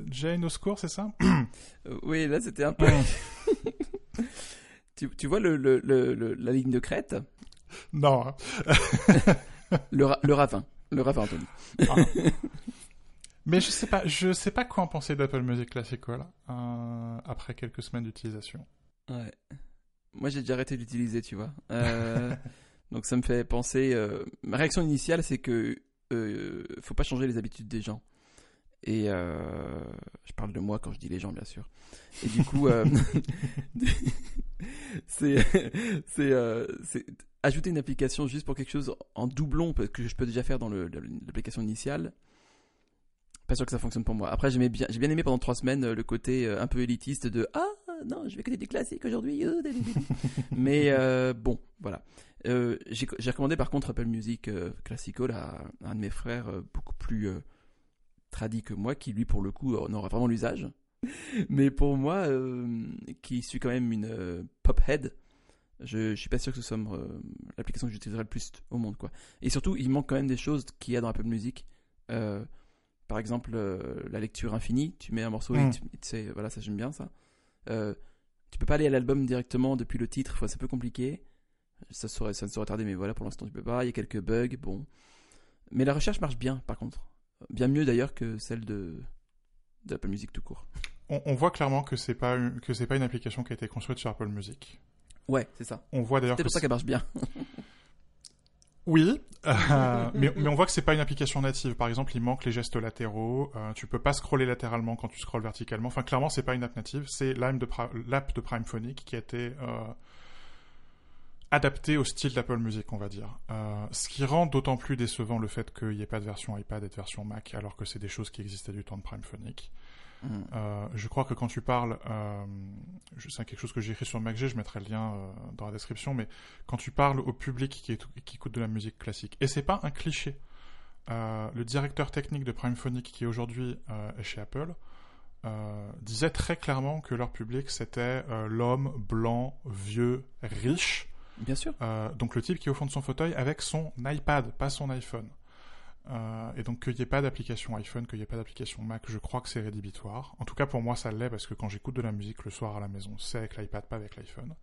Jane au secours, c'est ça?
Oui, là c'était un peu. Tu, vois le, la ligne de crête?
Non.
le, ravin. Le ravin, Anthony. Ah.
Mais je sais pas, je sais pas quoi en penser d'Apple Music Classical euh, après quelques semaines d'utilisation.
Ouais. Moi, j'ai déjà arrêté d'utiliser, tu vois. Euh, donc, ça me fait penser. Euh, ma réaction initiale, c'est que faut pas changer les habitudes des gens. Et je parle de moi quand je dis les gens, bien sûr. Et du coup, Euh, c'est ajouter une application juste pour quelque chose en doublon que je peux déjà faire dans l'application initiale. Pas sûr que ça fonctionne pour moi. Après, j'ai bien, bien aimé pendant trois semaines euh, le côté euh, un peu élitiste de ah non, je vais écouter du classique aujourd'hui. Mais bon, voilà. j'ai recommandé par contre Apple Music Classical à, un de mes frères beaucoup plus tradit que moi, qui lui pour le coup en aura vraiment l'usage. Mais pour moi, euh, qui suis quand même une euh, pophead, je, je suis pas sûr que ce soit euh, l'application que j'utiliserai le plus au monde. quoi. Et surtout, il manque quand même des choses qu'il y a dans Apple Music. par exemple, la lecture infinie. Tu mets un morceau et hmm. tu sais, voilà, ça j'aime bien ça. tu peux pas aller à l'album directement depuis le titre, c'est un peu compliqué. Ça, serait, ça ne serait tardé, mais voilà, pour l'instant tu peux pas. Il y a quelques bugs, bon. Mais la recherche marche bien, par contre. Bien mieux d'ailleurs que celle de d'Apple Music tout court.
On, voit clairement que c'est pas une, que c'est pas une application qui a été construite sur Apple Music.
Ouais, c'est ça.
On voit d'ailleurs.
C'est pour ça qu'elle marche bien.
Oui, euh, mais, on voit que c'est pas une application native. Par exemple, il manque les gestes latéraux. Euh, tu peux pas scroller latéralement quand tu scrolles verticalement. Enfin, clairement, c'est pas une app native. C'est l'app de, de Prime Phonic qui a été euh, adaptée au style d'Apple Music, on va dire. ce qui rend d'autant plus décevant le fait qu'il n'y ait pas de version iPad et de version Mac, alors que c'est des choses qui existaient du temps de Prime Phonic. Mm. Euh, je crois que quand tu parles, euh, c'est quelque chose que j'ai écrit sur MacG, je mettrai le lien euh, dans la description, mais quand tu parles au public qui, qui écoute de la musique classique, et c'est pas un cliché, le directeur technique de Primephonic qui aujourd'hui est chez Apple, disait très clairement que leur public c'était l'homme blanc, vieux, riche.
Bien sûr.
donc le type qui est au fond de son fauteuil avec son iPad, pas son iPhone. Euh, et donc qu'il n'y ait pas d'application iPhone, qu'il n'y ait pas d'application Mac, je crois que c'est rédhibitoire. En tout cas pour moi ça l'est parce que quand j'écoute de la musique le soir à la maison, c'est avec l'iPad, pas avec l'iPhone.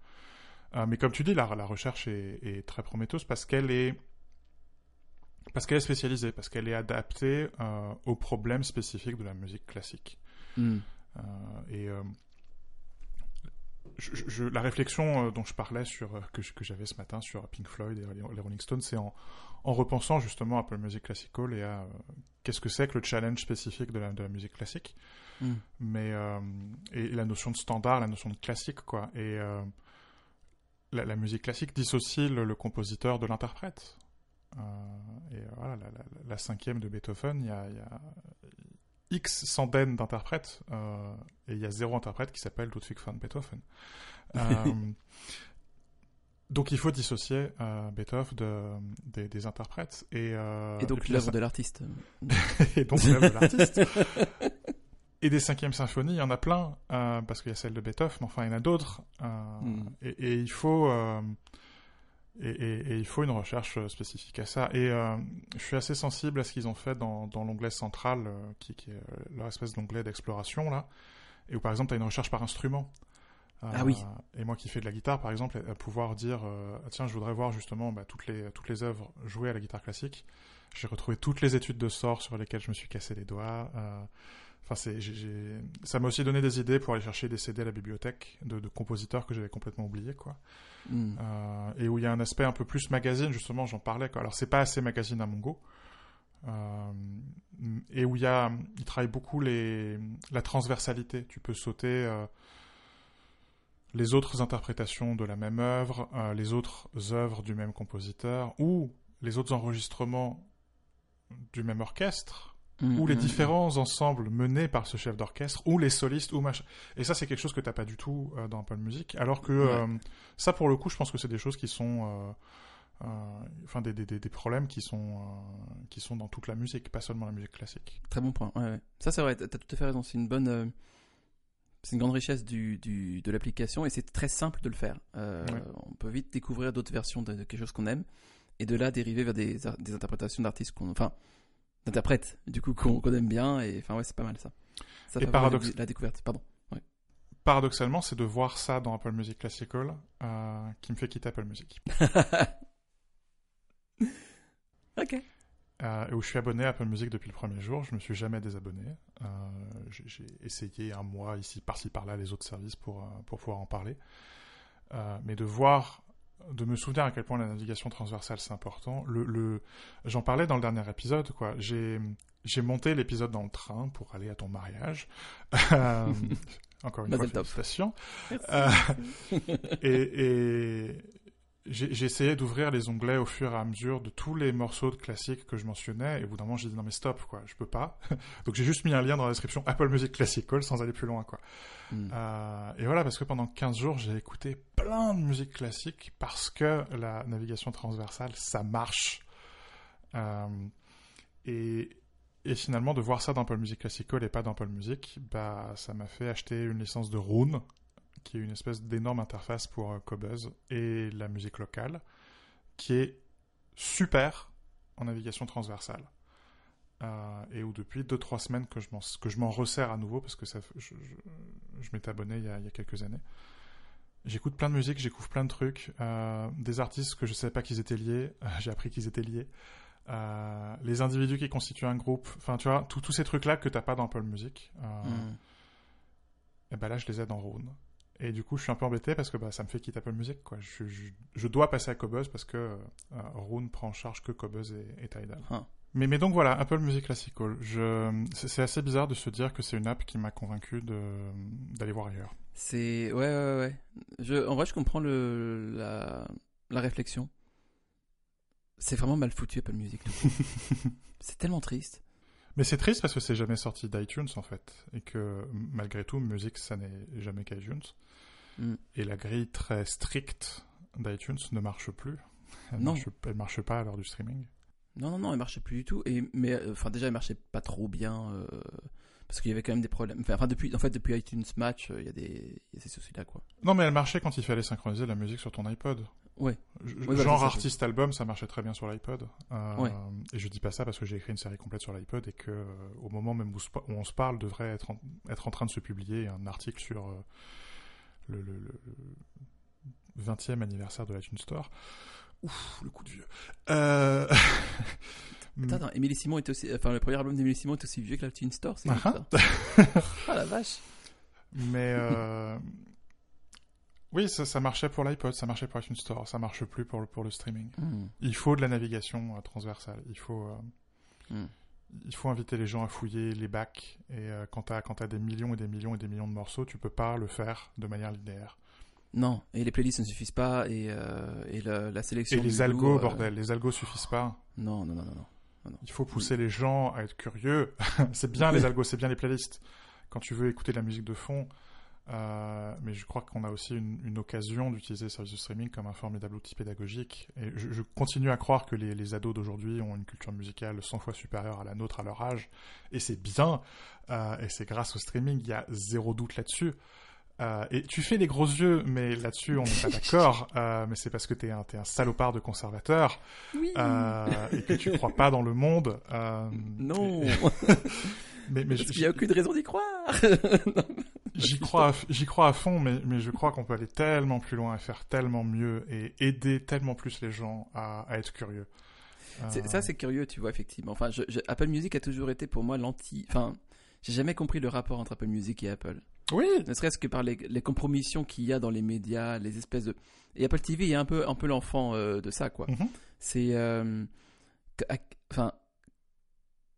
Euh, mais comme tu dis, la, la recherche est, très prometteuse parce qu'elle est parce qu'elle est spécialisée, parce qu'elle est adaptée euh, aux problèmes spécifiques de la musique classique. Hmm. et la réflexion dont je parlais sur que, que j'avais ce matin sur Pink Floyd et les Rolling Stones, c'est en, en repensant justement à Apple Music Classical et à euh, qu'est-ce que c'est que le challenge spécifique de la, de la musique classique. Mm. Mais, euh, et la notion de standard, la notion de classique, quoi. Et euh, la, musique classique dissocie le, compositeur de l'interprète. et voilà, la, cinquième de Beethoven, il y a, y a X centaines d'interprètes, et il y a zéro interprète qui s'appelle Ludwig van Beethoven. Donc il faut dissocier euh, Beethoven de, des, interprètes. Et,
euh, et donc l'œuvre de l'artiste.
et donc l'œuvre de l'artiste. et des cinquièmes symphonies, il y en a plein, euh, parce qu'il y a celle de Beethoven, mais enfin il y en a d'autres. Hmm. Et, il faut... Et, il faut une recherche spécifique à ça. Et je suis assez sensible à ce qu'ils ont fait dans, dans l'onglet central, qui, qui, est leur espèce d'onglet d'exploration, là. Et où, par exemple, tu as une recherche par instrument
ah oui.
Euh, et moi qui fais de la guitare, par exemple, à pouvoir dire euh, ah, tiens, je voudrais voir justement bah, toutes les toutes les œuvres jouées à la guitare classique. J'ai retrouvé toutes les études de sort sur lesquelles je me suis cassé les doigts. Euh, enfin, c'est, ça m'a aussi donné des idées pour aller chercher des CD à la bibliothèque de, compositeurs que j'avais complètement oubliés, quoi. Hmm. et où il y a un aspect un peu plus magazine, justement, j'en parlais. Quoi. Alors, c'est pas assez magazine à mon goût. et où il y a, il travaille beaucoup les, la transversalité. Tu peux sauter les autres interprétations de la même œuvre, euh, les autres œuvres du même compositeur, ou les autres enregistrements du même orchestre, mm, ou les mm, différents ensembles menés par ce chef d'orchestre, ou les solistes, ou machin. Et ça, c'est quelque chose que t'as pas du tout euh, dans Apple Music. Alors que euh, ça, pour le coup, je pense que c'est des choses qui sont, enfin, des, des, problèmes qui sont, qui sont dans toute la musique, pas seulement la musique classique.
Très bon point. Ouais, Ça, c'est vrai. T'as tout à fait raison. C'est une bonne c'est une grande richesse du, du, de l'application et c'est très simple de le faire. Euh, on peut vite découvrir d'autres versions de, quelque chose qu'on aime et de là dériver vers des, des interprétations d'artistes qu'on, enfin, d'interprètes du coup qu'on aime bien et enfin ouais c'est pas mal ça. Ça
et paradoxe...
la découverte, pardon.
Paradoxalement, c'est de voir ça dans Apple Music Classical euh, qui me fait quitter Apple Music.
ok.
Euh, où je suis abonné à Apple Music depuis le premier jour. Je me suis jamais désabonné. Euh, j'ai essayé un mois ici, par-ci, par-là, les autres services pour, pour pouvoir en parler. Mais de voir, de me souvenir à quel point la navigation transversale c'est important. Le, le... J'en parlais dans le dernier épisode. quoi. J'ai j'ai monté l'épisode dans le train pour aller à ton mariage. encore une fois, félicitations. et, et, j'ai essayé d'ouvrir les onglets au fur et à mesure de tous les morceaux de classiques que je mentionnais, et au bout d'un moment, j'ai dit non mais stop, quoi, je peux pas. Donc j'ai juste mis un lien dans la description Apple Music Classical sans aller plus loin, quoi. Hmm. Euh, et voilà, parce que pendant 15 jours, j'ai écouté plein de musique classique parce que la navigation transversale, ça marche. Euh, et, et finalement, de voir ça dans Apple Music Classical et pas dans Apple Music, bah, ça m'a fait acheter une licence de Rune, qui est une espèce d'énorme interface pour euh, Cobuzz et la musique locale, qui est super en navigation transversale. Euh, et où depuis 2-3 semaines que je m'en que je m'en resserre à nouveau parce que ça, je, je, m'étais abonné il y, a, il y, a, quelques années. J'écoute plein de musique, j'écoute plein de trucs, euh, des artistes que je ne savais pas qu'ils étaient liés, j'ai appris qu'ils étaient liés, les individus qui constituent un groupe, enfin tu vois, tous ces trucs là que t'as pas dans Apple Music. Mm. Et ben là je les ai dans Rune. Et du coup, je suis un peu embêté parce que bah, ça me fait quitter Apple Music. Quoi. Je, je, dois passer à Cobuzz parce que euh, Rune prend en charge que Cobuzz et, et Tidal. Ah. Mais, mais donc voilà, Apple Music Classical. C'est assez bizarre de se dire que c'est une app qui m'a convaincu d'aller voir ailleurs.
C'est. Ouais, ouais, ouais. Je, en vrai, je comprends le, la, la réflexion. C'est vraiment mal foutu Apple Music. c'est tellement triste.
Mais c'est triste parce que c'est jamais sorti d'iTunes en fait. Et que malgré tout, musique, ça n'est jamais qu'iTunes. Mm. Et la grille très stricte d'iTunes ne marche plus. Elle non. Marche, elle marche pas à l'heure du streaming.
Non, non, non, elle marchait plus du tout. Et, mais euh, enfin, déjà, elle marchait pas trop bien. Euh, parce qu'il y avait quand même des problèmes. Enfin, depuis, en fait, depuis iTunes Match, euh, il y a des, y a ces soucis-là, quoi.
Non, mais elle marchait quand il fallait synchroniser la musique sur ton iPod.
Ouais.
genre artiste album, ça marchait très bien sur l'iPod. Euh, Et je dis pas ça parce que j'ai écrit une série complète sur l'iPod et que au moment même où, on se parle, devrait être en, être en train de se publier un article sur le, le, le, 20e anniversaire de l'iTunes Store. Ouf, le coup de vieux. Euh...
Attends, Emily Simon est aussi, enfin le premier album d'Emily Simon est aussi vieux que l'iTunes Store, c'est
ah,
ça Ah la vache.
Mais euh... Oui, ça, ça marchait pour l'iPod, ça marchait pour iTunes Store, ça marche plus pour le, pour le streaming. Hmm. Il faut de la navigation euh, transversale. Il faut, hmm. Il faut inviter les gens à fouiller les bacs. Et euh, quand tu as, as, des millions et des millions et des millions de morceaux, tu peux pas le faire de manière linéaire.
Non, et les playlists ne suffisent pas, et, et la, sélection.
Et les algos, bordel, les algos suffisent pas.
Non, non, non, non. non.
Il faut pousser les gens à être curieux. c'est bien les algos, c'est bien les playlists. Quand tu veux écouter de la musique de fond, euh, mais je crois qu'on a aussi une, occasion d'utiliser le service de streaming comme un formidable outil pédagogique. Et je, continue à croire que les, ados d'aujourd'hui ont une culture musicale 100 fois supérieure à la nôtre à leur âge. Et c'est bien. Euh, et c'est grâce au streaming, il y a zéro doute là-dessus. Euh, et tu fais des gros yeux, mais là-dessus on n'est pas d'accord. mais c'est parce que t'es un, es un salopard de conservateur
oui.
et que tu crois pas dans le monde.
non.
mais, mais
il n'y a aucune raison d'y croire.
J'y crois, j'y crois à fond, mais, mais je crois qu'on peut aller tellement plus loin et faire tellement mieux et aider tellement plus les gens à, à être curieux.
Ça, c'est curieux, tu vois, effectivement. Enfin, je, Apple Music a toujours été pour moi l'anti. Enfin, j'ai jamais compris le rapport entre Apple Music et Apple.
Oui.
Ne serait-ce que par les, les compromissions qu'il y a dans les médias, les espèces de. Et Apple TV est un peu, un peu l'enfant euh, de ça, quoi. Mm-hmm. C'est. Euh, enfin,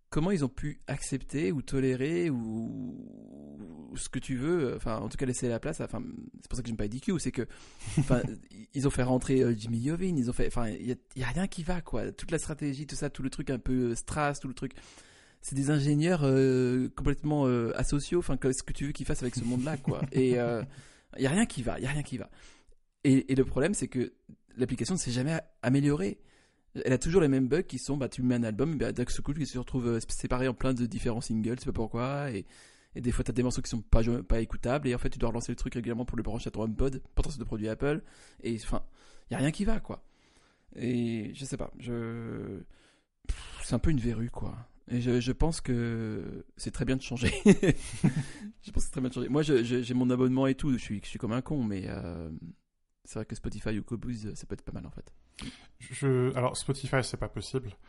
comment ils ont pu accepter ou tolérer ou, ce que tu veux, enfin en tout cas laisser la place. Enfin c'est pour ça que j'aime pas EDQ, c'est que enfin ils ont fait rentrer euh, Jimmy Iovine, ils ont fait, enfin il y, a rien qui va quoi. Toute la stratégie, tout ça, tout le truc un peu euh, Strass, tout le truc. C'est des ingénieurs euh, complètement asociaux. Enfin qu'est-ce que tu veux qu'ils fassent avec ce monde-là quoi. Et il y a rien qui va, il y a rien qui va. Et, et le problème c'est que l'application ne s'est jamais améliorée elle a toujours les mêmes bugs qui sont bah tu mets un album bah, d'un coup qui se retrouve euh, séparé en plein de différents singles tu sais pas pourquoi et, et des fois t'as des morceaux qui sont pas pas écoutables et en fait tu dois relancer le truc régulièrement pour le brancher à ton HomePod pourtant c'est de produits Apple et enfin y a rien qui va quoi et je sais pas je c'est un peu une verrue quoi et je, je pense que c'est très bien de changer je pense que très bien de changer moi j'ai mon abonnement et tout je suis je suis comme un con mais euh, c'est vrai que Spotify ou Cobuz ça peut être pas mal en fait
je, alors Spotify, c'est pas possible.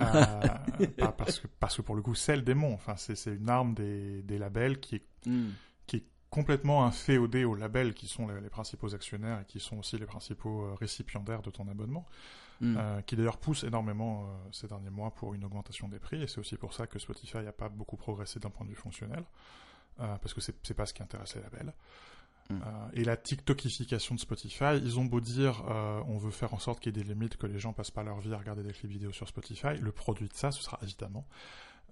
Euh, parce, que, parce que pour le coup, c'est le démon. Enfin, c'est une arme des, des labels qui est, hmm. qui est complètement inféodée aux labels qui sont les, principaux actionnaires et qui sont aussi les principaux euh, récipiendaires de ton abonnement. Hmm. Euh, qui d'ailleurs pousse énormément ces derniers mois pour une augmentation des prix. Et c'est aussi pour ça que Spotify n'a pas beaucoup progressé d'un point de vue fonctionnel. parce que c'est pas ce qui intéresse les labels. Mm. Euh, et la TikTokification de Spotify, ils ont beau dire euh, on veut faire en sorte qu'il y ait des limites, que les gens passent pas leur vie à regarder des clips vidéo sur Spotify. Le produit de ça, ce sera évidemment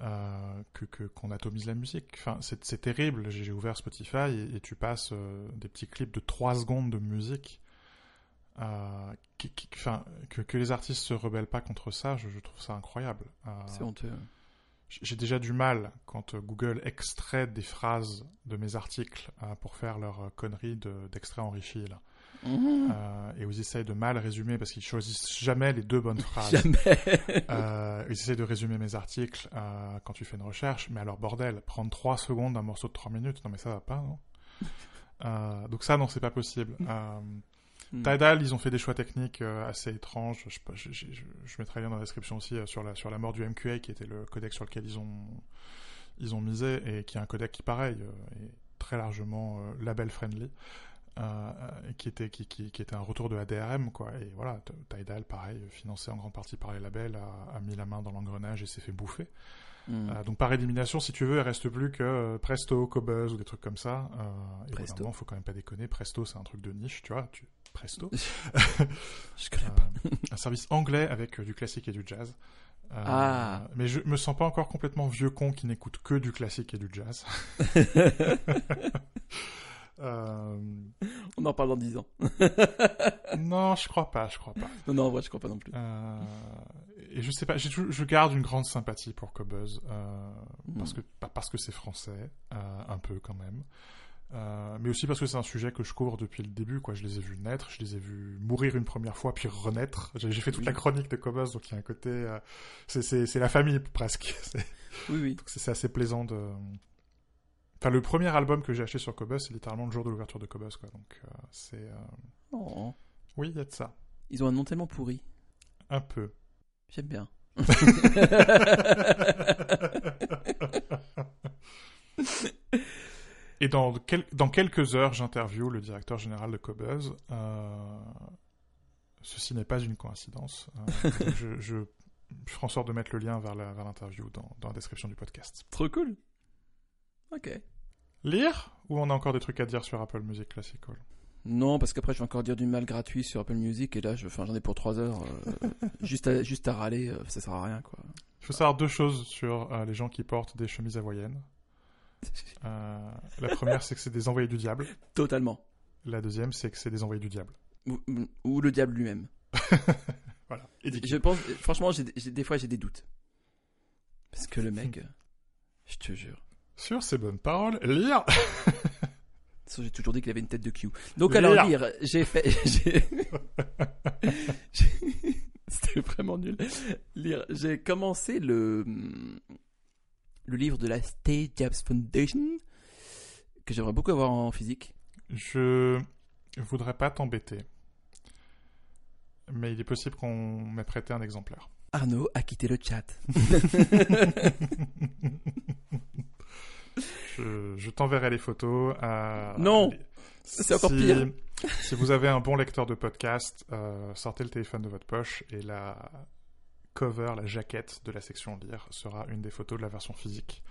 euh, que qu'on atomise la musique. Enfin, c'est terrible. J'ai ouvert Spotify et, tu passes des petits clips de 3 secondes de musique. Qui, que, que, les artistes se rebellent pas contre ça, je, je trouve ça incroyable.
c'est honteux
j'ai déjà du mal quand euh, Google extrait des phrases de mes articles euh, pour faire leur euh, connerie d'extrait enrichi là. Mmh. et ils essayent de mal résumer parce qu'ils choisissent jamais les deux bonnes phrases.
Jamais.
ils essayent de résumer mes articles quand tu fais une recherche, mais alors bordel, prendre 3 secondes d'un morceau de 3 minutes, non mais ça va pas, non? Donc ça, non, c'est pas possible. Hmm. Tidal, ils ont fait des choix techniques euh, assez étranges. Je, je, je, je, mettrai lien dans la description aussi euh, sur, la, sur la mort du MQA, qui était le codec sur lequel ils ont, ils ont misé, et qui est un codec qui, pareil, euh, est très largement label friendly. qui, était, qui, qui, qui, était un retour de ADRM, quoi. Et voilà, Tidal, pareil, financé en grande partie par les labels, a, a mis la main dans l'engrenage et s'est fait bouffer. Hmm. donc par élimination, si tu veux, il reste plus que Presto, Cobuzz ou des trucs comme ça. et Presto. faut quand même pas déconner. Presto, c'est un truc de niche, tu vois. Tu... Presto.
Je connais pas.
un service anglais avec du classique et du jazz. Euh, ah. Mais je me sens pas encore complètement vieux con qui n'écoute que du classique et du jazz.
Euh, On en parle dans 10 ans.
non, je crois pas, je crois pas.
Non, non, en vrai, je crois pas non plus.
Euh, et je sais pas, je garde une grande sympathie pour Cobuzz, parce hmm. que parce que c'est français, un peu quand même. Euh, mais aussi parce que c'est un sujet que je couvre depuis le début. Quoi. Je les ai vus naître, je les ai vus mourir une première fois, puis renaître. J'ai fait toute la chronique de Cobus, donc il y a un côté... Euh, c'est la famille, presque.
oui, oui.
C'est assez plaisant de... Enfin, le premier album que j'ai acheté sur Cobus, c'est littéralement le jour de l'ouverture de Cobus. Quoi. Donc, euh, c'est...
Oh.
Oui, il y a de ça.
Ils ont un nom tellement pourri.
Un peu.
J'aime bien.
Et dans, dans quelques heures, j'interviewe le directeur général de Cobuzz. Euh, ceci n'est pas une coïncidence. Euh, je, je, ferai en sorte de mettre le lien vers l'interview dans, dans, la description du podcast.
Trop cool. Ok.
Lire Ou on a encore des trucs à dire sur Apple Music Classical
non, parce qu'après je vais encore dire du mal gratuit sur Apple Music et là je, j'en ai pour 3 heures. Euh, juste, à, juste à râler, ça sert à rien quoi.
Il faut savoir deux choses sur les gens qui portent des chemises hawaïennes. Euh, la première, c'est que c'est des envoyés du diable.
Totalement.
La deuxième, c'est que c'est des envoyés du diable.
Ou, le diable lui-même.
voilà.
Je pense, franchement, des fois, j'ai des doutes. Parce que le mec, je te jure.
Sur ces bonnes paroles, lire
J'ai toujours dit qu'il avait une tête de Q. Donc alors lire, j'ai fait... C'était vraiment nul. Lire, j'ai commencé le le livre de la Stay Jobs Foundation, que j'aimerais beaucoup avoir en physique.
Je voudrais pas t'embêter, mais il est possible qu'on m'ait prêté un exemplaire.
Arnaud a quitté le chat.
je, t'enverrai les photos.
non, c'est encore pire.
si vous avez un bon lecteur de podcast, euh, sortez le téléphone de votre poche et la cover, la jaquette de la section lire sera une des photos de la version physique.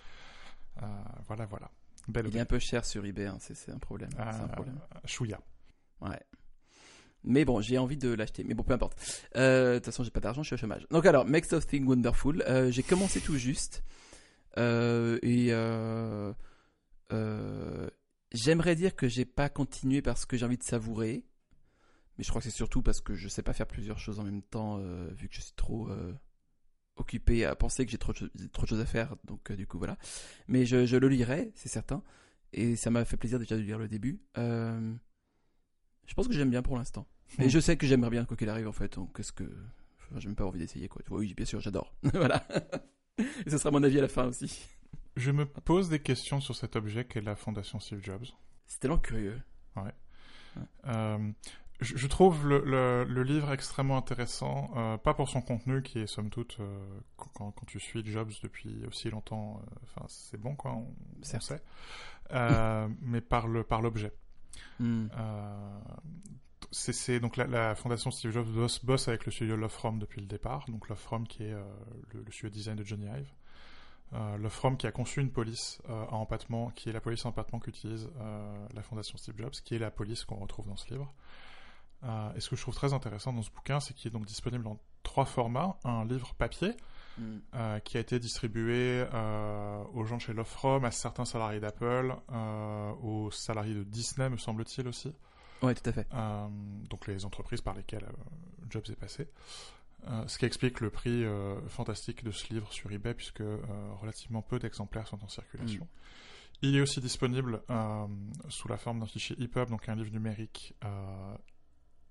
Euh, voilà, voilà.
Belle Il est un peu cher sur eBay, hein, c'est un problème. un problème.
Euh, chouïa.
Ouais. Mais bon, j'ai envie de l'acheter. Mais bon, peu importe. Euh, de toute façon, j'ai pas d'argent, je suis au chômage. Donc alors, Makes of Thing Wonderful. j'ai commencé tout juste. et j'aimerais dire que j'ai pas continué parce que j'ai envie de savourer. Mais je crois que c'est surtout parce que je sais pas faire plusieurs choses en même temps, euh, vu que je suis trop euh, occupé à penser que j'ai trop, trop de choses à faire. Donc, euh, du coup, voilà. Mais je, le lirai, c'est certain. Et ça m'a fait plaisir déjà de lire le début. je pense que j'aime bien pour l'instant. Et je sais que j'aimerais bien quoi qu'il arrive, en fait. Donc, qu'est-ce que. j'ai même pas envie d'essayer, quoi. Oui, bien sûr, j'adore. voilà. Et ce sera mon avis à la fin aussi.
Je me pose des questions sur cet objet qu'est la fondation Steve Jobs.
C'est tellement curieux.
Ouais. ouais je, trouve le, le, livre extrêmement intéressant, euh, pas pour son contenu qui est somme toute, euh, quand, quand, tu suis Jobs depuis aussi longtemps, euh, enfin c'est bon quoi, on, sait, mais par le par l'objet. Hmm. c'est donc la, la, fondation Steve Jobs bosse, bosse, avec le studio Love From depuis le départ, donc Love From qui est le, le, studio design de Johnny Ive. Love From qui a conçu une police à empattement, qui est la police à empattement qu'utilise la fondation Steve Jobs, qui est la police qu'on retrouve dans ce livre. Euh, et ce que je trouve très intéressant dans ce bouquin, c'est qu'il est donc disponible en trois formats. Un livre papier, mm. euh, qui a été distribué euh, aux gens de chez Love From, à certains salariés d'Apple, aux salariés de Disney, me semble-t-il aussi.
Oui, tout à fait.
donc les entreprises par lesquelles Jobs est passé. ce qui explique le prix fantastique de ce livre sur eBay, puisque relativement peu d'exemplaires sont en circulation. Mm. Il est aussi disponible sous la forme d'un fichier EPUB, donc un livre numérique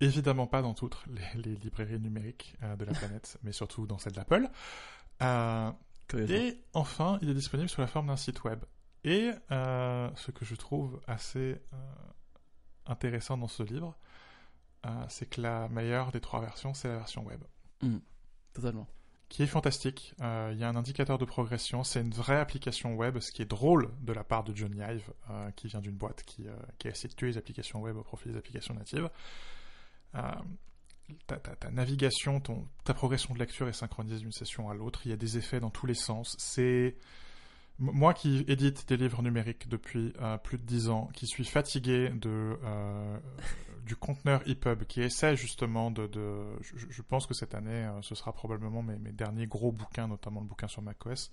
Évidemment pas dans toutes les, librairies numériques euh, de la planète, mais surtout dans celle d'Apple. Euh, et enfin, il est disponible sous la forme d'un site web. Et euh, ce que je trouve assez intéressant dans ce livre, c'est que la meilleure des trois versions, c'est la version web.
Mmh. totalement.
qui est fantastique. Il y a un indicateur de progression. C'est une vraie application web, ce qui est drôle de la part de Johnny Ive, qui vient d'une boîte qui, qui essaie de tuer les applications web au profit des applications natives. Ta, ta, navigation, ta progression de lecture est synchronisée d'une session à l'autre. Il y a des effets dans tous les sens. C'est moi qui édite des livres numériques depuis euh, plus de dix ans, qui suis fatigué de euh, du conteneur EPUB, qui essaie justement de... je, pense que cette année, euh, ce sera probablement mes, mes, derniers gros bouquins, notamment le bouquin sur macOS.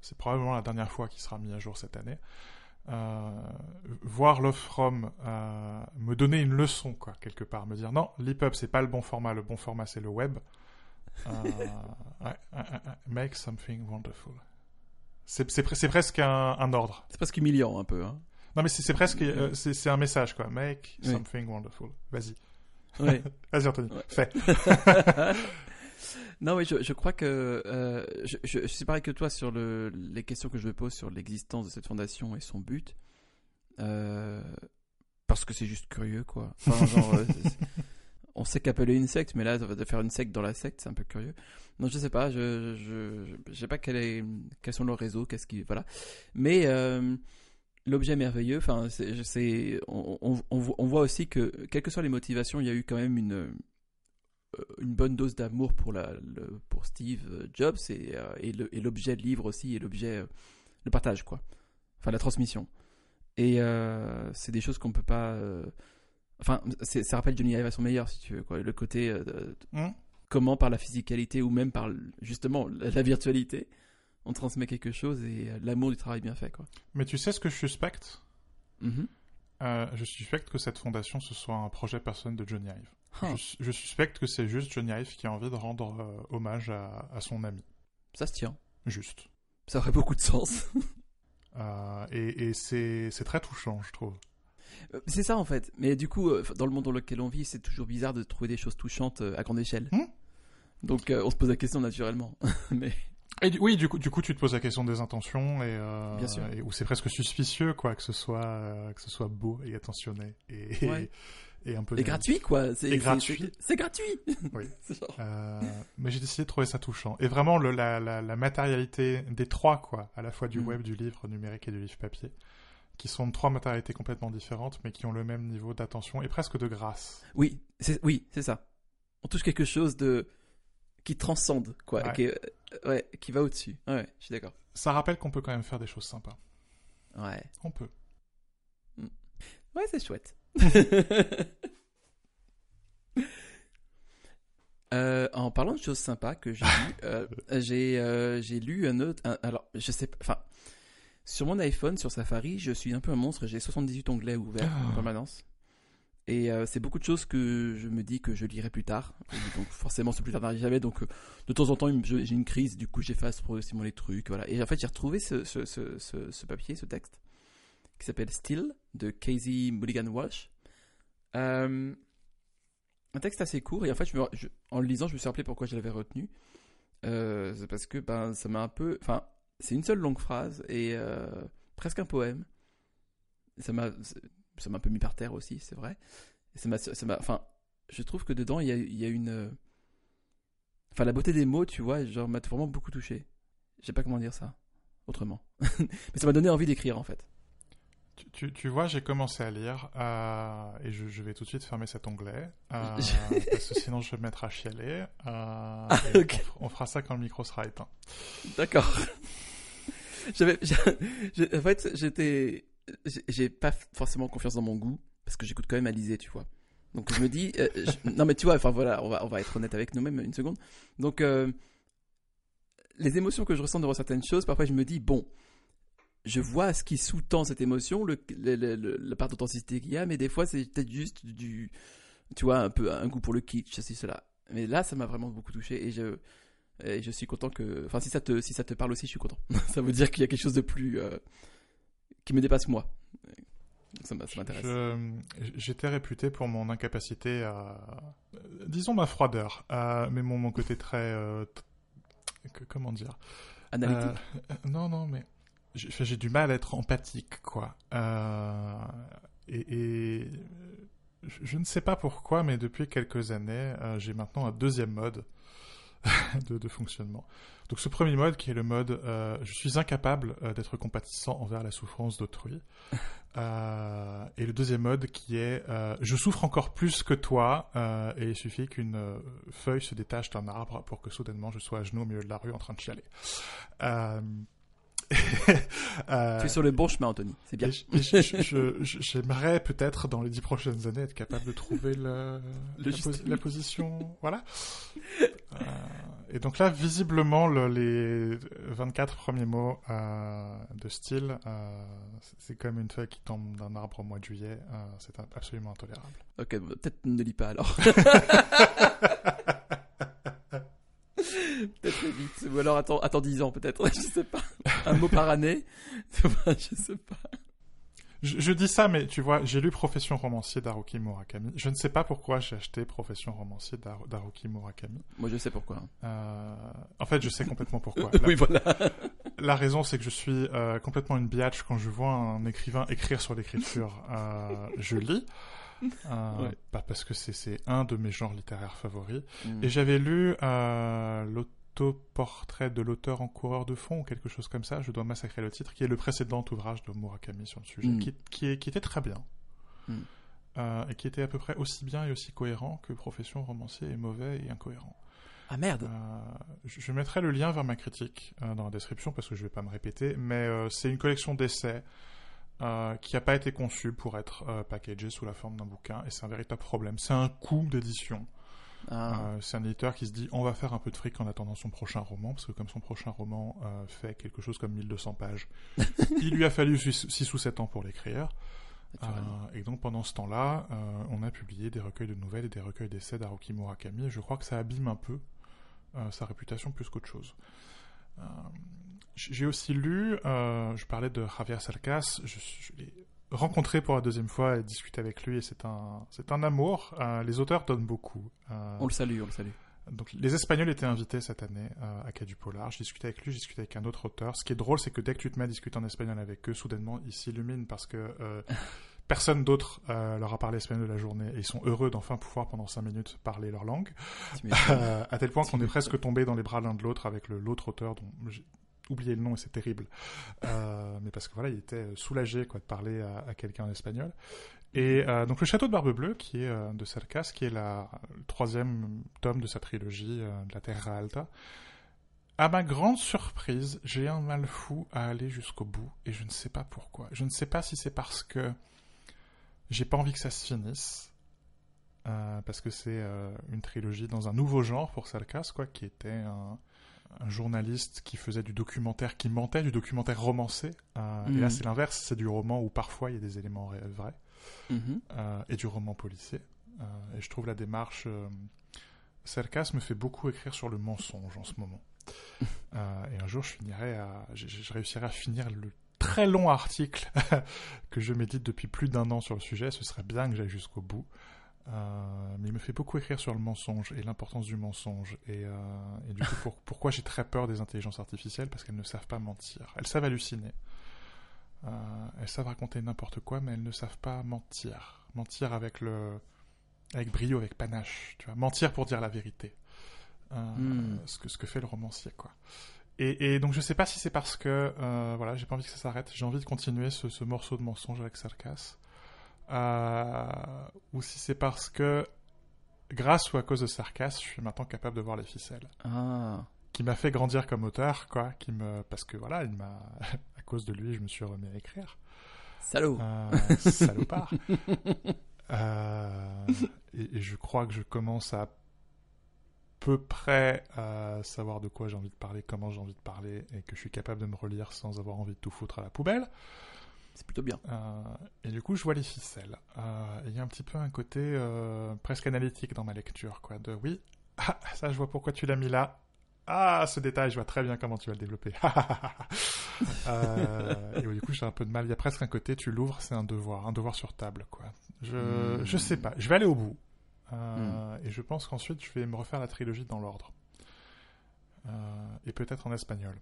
C'est probablement la dernière fois qu'il sera mis à jour cette année. Voir Love From me donner une leçon, quoi, quelque part. Me dire, non, l'EPUB, c'est pas le bon format, le bon format, c'est le web. make something wonderful. C'est presque un, ordre.
C'est presque humiliant un peu. Hein.
Non, mais c'est presque. Euh, c'est un message, quoi. Make something wonderful. Vas-y. Vas-y, Anthony. Fais.
non, mais je, je crois que. Euh, je, je, suis pareil que toi sur le, les questions que je me pose sur l'existence de cette fondation et son but. Euh, parce que c'est juste curieux, quoi. Enfin, genre, on sait qu'Apple est une secte, mais là, de faire une secte dans la secte, c'est un peu curieux. Non, je sais pas, je, je, sais pas quel est, quels sont leurs réseaux, qu'est-ce qui, voilà. Mais euh, l'objet merveilleux, enfin, c'est, on, on, voit aussi que, quelles que soient les motivations, il y a eu quand même une, euh, une bonne dose d'amour pour la, pour Steve Jobs et, euh, et l'objet de livre aussi et l'objet, le partage, quoi. Enfin, la transmission. Et c'est des choses qu'on peut pas Enfin, ça rappelle Johnny Ive à son meilleur, si tu veux. Quoi. Le côté. Euh, hmm. Comment, par la physicalité ou même par justement la virtualité, on transmet quelque chose et euh, l'amour du travail bien fait. Quoi.
Mais tu sais ce que je suspecte? Euh, Je suspecte que cette fondation, ce soit un projet personnel de Johnny Ive. Je, suspecte que c'est juste Johnny Ive qui a envie de rendre hommage à, à, son ami.
Ça se tient.
Juste.
Ça aurait beaucoup de sens.
et, et c'est très touchant, je trouve.
Euh, c'est ça en fait. Mais du coup, euh, dans le monde dans lequel on vit, c'est toujours bizarre de trouver des choses touchantes euh, à grande échelle. Hmm Donc on se pose la question naturellement. Mais...
Et oui, du coup, du coup, tu te poses la question des intentions et, Bien sûr. où c'est presque suspicieux, quoi, que ce soit que ce soit beau et attentionné et, et, un peu.
Et gratuit, quoi.
C'est gratuit.
C'est gratuit.
Oui. mais j'ai décidé de trouver ça touchant. Et vraiment, le, la, la, matérialité des trois, quoi, à la fois du hmm. web, du livre numérique et du livre papier qui sont trois matérialités complètement différentes, mais qui ont le même niveau d'attention et presque de grâce.
Oui, c'est oui, c'est ça. On touche quelque chose de qui transcende, quoi, Qui, ouais, qui va au-dessus. Ouais, je suis d'accord.
Ça rappelle qu'on peut quand même faire des choses sympas.
Ouais.
On peut.
Mm. Ouais, c'est chouette. Euh, en parlant de choses sympas que j'ai lu, euh, j'ai euh, j'ai lu un autre. alors, je sais pas. Enfin, sur mon iPhone, sur Safari, je suis un peu un monstre. J'ai 78 onglets ouverts en ah. permanence. Et c'est beaucoup de choses que je me dis que je lirai plus tard. donc forcément, ce plus tard n'arrive jamais. Donc de temps en temps, j'ai une crise. Du coup, j'efface progressivement les trucs. Voilà. Et en fait, j'ai retrouvé ce, ce, ce, ce, papier, ce texte, qui s'appelle Still de Casey Mulligan Walsh. Euh, un texte assez court. Et en fait, en le lisant, je me suis rappelé pourquoi je l'avais retenu. c'est parce que ben, ça m'a un peu. Enfin, c'est une seule longue phrase et euh, presque un poème. Ça m'a, ça m'a un peu mis par terre aussi, c'est vrai. ça m'a, ça m'a, enfin, je trouve que dedans il y a, y a une, euh, enfin la beauté des mots, tu vois, genre m'a vraiment beaucoup touché. Je sais pas comment dire ça autrement, mais ça m'a donné envie d'écrire en fait.
Tu, tu, vois, j'ai commencé à lire euh, et je, je, vais tout de suite fermer cet onglet euh, parce que sinon je vais me mettre à chialer. Euh, ah, on, fera ça quand le micro sera éteint.
D'accord. J'avais, en fait, j'étais, j'ai pas forcément confiance dans mon goût parce que j'écoute quand même Alizé, tu vois. Donc je me dis, non mais tu vois, enfin voilà, on va, on va être honnête avec nous-mêmes une seconde. Donc les émotions que je ressens devant certaines choses, parfois je me dis bon, je vois ce qui sous-tend cette émotion, le, la part d'authenticité qu'il y a, mais des fois c'est peut-être juste du, tu vois, un peu un goût pour le kitsch, ceci cela. Mais là, ça m'a vraiment beaucoup touché et je et je suis content que. Enfin, si ça te, si ça te parle aussi, je suis content. ça veut dire qu'il y a quelque chose de plus. Euh, qui me dépasse moi. Ça m'intéresse.
J'étais réputé pour mon incapacité à. Disons ma froideur, mais mon, mon côté très. Euh, comment dire?
Analytique
euh, Non, non, mais. J'ai du mal à être empathique, quoi. et, et je ne sais pas pourquoi, mais depuis quelques années, j'ai maintenant un deuxième mode de, fonctionnement. Donc ce premier mode qui est le mode euh, je suis incapable euh, d'être compatissant envers la souffrance d'autrui. Euh, et le deuxième mode qui est je souffre encore plus que toi et il suffit qu'une feuille se détache d'un arbre pour que soudainement je sois à genoux au milieu de la rue en train de chialer.
Euh, tu es sur le bon chemin, Anthony. C'est bien.
J'aimerais peut-être dans les dix prochaines années être capable de trouver le, la, position. Voilà. Euh, et donc là, visiblement, les 24 premiers mots euh, de style, c'est comme une feuille qui tombe d'un arbre au mois de juillet. c'est absolument intolérable.
Ok, peut-être ne lis pas alors. peut-être vite. Ou alors attends, attends 10 ans peut-être, je sais pas. Un mot par année. je sais pas.
Je, dis ça, mais tu vois, j'ai lu Profession romancier d'Haruki Murakami. Je ne sais pas pourquoi j'ai acheté Profession romancier d'Haruki Murakami.
Moi, je sais pourquoi.
Euh, en fait, je sais complètement pourquoi.
oui, voilà.
La raison, c'est que je suis euh, complètement une biatch quand je vois un écrivain écrire sur l'écriture. Euh, je lis. Euh, parce que c'est un de mes genres littéraires favoris. Mm. Et j'avais lu euh, l'autoportrait de l'auteur en coureur de fond ou quelque chose comme ça, je dois massacrer le titre, qui est le précédent ouvrage de Murakami sur le sujet, mm. qui, était très bien. Mm. Euh, et qui était à peu près aussi bien et aussi cohérent que Profession romancier est mauvais et incohérent.
Ah merde
je, mettrai le lien vers ma critique dans la description parce que je vais pas me répéter, mais c'est une collection d'essais euh, qui n'a pas été conçu pour être euh, packagé sous la forme d'un bouquin, et c'est un véritable problème. C'est un coût d'édition. Ah. Euh, c'est un éditeur qui se dit on va faire un peu de fric en attendant son prochain roman, parce que comme son prochain roman fait quelque chose comme 1200 pages, il lui a fallu 6 ou 7 ans pour l'écrire. et donc pendant ce temps-là, on a publié des recueils de nouvelles et des recueils d'essais d'Haruki Murakami, et je crois que ça abîme un peu sa réputation plus qu'autre chose. J'ai aussi lu, euh, je parlais de Javier Salcas, je, l'ai rencontré pour la deuxième fois et discuté avec lui et c'est un, c'est un amour. Euh, les auteurs donnent beaucoup.
Euh, on le salue, on le salue.
Donc, les Espagnols étaient invités cette année à Quai du Polar. J'ai discuté avec lui, j'ai discuté avec un autre auteur. Ce qui est drôle, c'est que dès que tu te mets à discuter en espagnol avec eux, soudainement, ils s'illuminent parce que personne d'autre leur a parlé espagnol de la journée et ils sont heureux d'enfin pouvoir pendant cinq minutes parler leur langue. à tel point qu'on est presque tombé dans les bras l'un de l'autre avec l'autre auteur dont oublié le nom et c'est terrible. Euh, mais parce que voilà, il était soulagé quoi, de parler à, quelqu'un en espagnol. Et euh, donc le château de Barbe Bleue, qui est euh, de Cercas, qui est le troisième tome de sa trilogie de la Terra Alta. À ma grande surprise, j'ai un mal fou à aller jusqu'au bout et je ne sais pas pourquoi. Je ne sais pas si c'est parce que j'ai pas envie que ça se finisse, parce que c'est une trilogie dans un nouveau genre pour Cercas, quoi, qui était un, un journaliste qui faisait du documentaire qui mentait, du documentaire romancé. Euh, et là, mhm. c'est l'inverse, c'est du roman où parfois il y a des éléments vrais. Mhm. Euh, et du roman policier. Euh, et je trouve la démarche. Cercas me fait beaucoup écrire sur le mensonge en ce moment. et un jour, je finirai à, je, réussirai à finir le très long article que je médite depuis plus d'un an sur le sujet. Ce serait bien que j'aille jusqu'au bout. Euh, mais il me fait beaucoup écrire sur le mensonge et l'importance du mensonge. Et, euh, et du coup, pourquoi j'ai très peur des intelligences artificielles? Parce qu'elles ne savent pas mentir. Elles savent halluciner. Euh, elles savent raconter n'importe quoi, mais elles ne savent pas mentir. Mentir avec le, avec brio, avec panache. Tu vois, mentir pour dire la vérité. Hmm. ce que ce que fait le romancier, quoi. Et, et donc je sais pas si c'est parce que voilà, j'ai pas envie que ça s'arrête. J'ai envie de continuer ce, ce morceau de mensonge avec Sarkas. Euh, ou si c'est parce que, grâce ou à cause de sarcasme, je suis maintenant capable de voir les ficelles.
Ah.
Qui m'a fait grandir comme auteur, quoi. Qui me... Parce que voilà, il m'a... à cause de lui, je me suis remis à écrire.
Salaud
euh, Salopard euh, et, je crois que je commence à peu près savoir de quoi j'ai envie de parler, comment j'ai envie de parler, et que je suis capable de me relire sans avoir envie de tout foutre à la poubelle.
C'est plutôt bien.
Euh, et du coup, je vois les ficelles. Euh, il y a un petit peu un côté euh, presque analytique dans ma lecture, quoi. De oui, ah, ça, je vois pourquoi tu l'as mis là. Ah, ce détail, je vois très bien comment tu vas le développer. et du coup, j'ai un peu de mal. Il y a presque un côté, tu l'ouvres, c'est un devoir, un devoir sur table, quoi. Je, hmm. je sais pas. Je vais aller au bout. Hmm. Et je pense qu'ensuite, je vais me refaire la trilogie dans l'ordre. et peut-être en espagnol.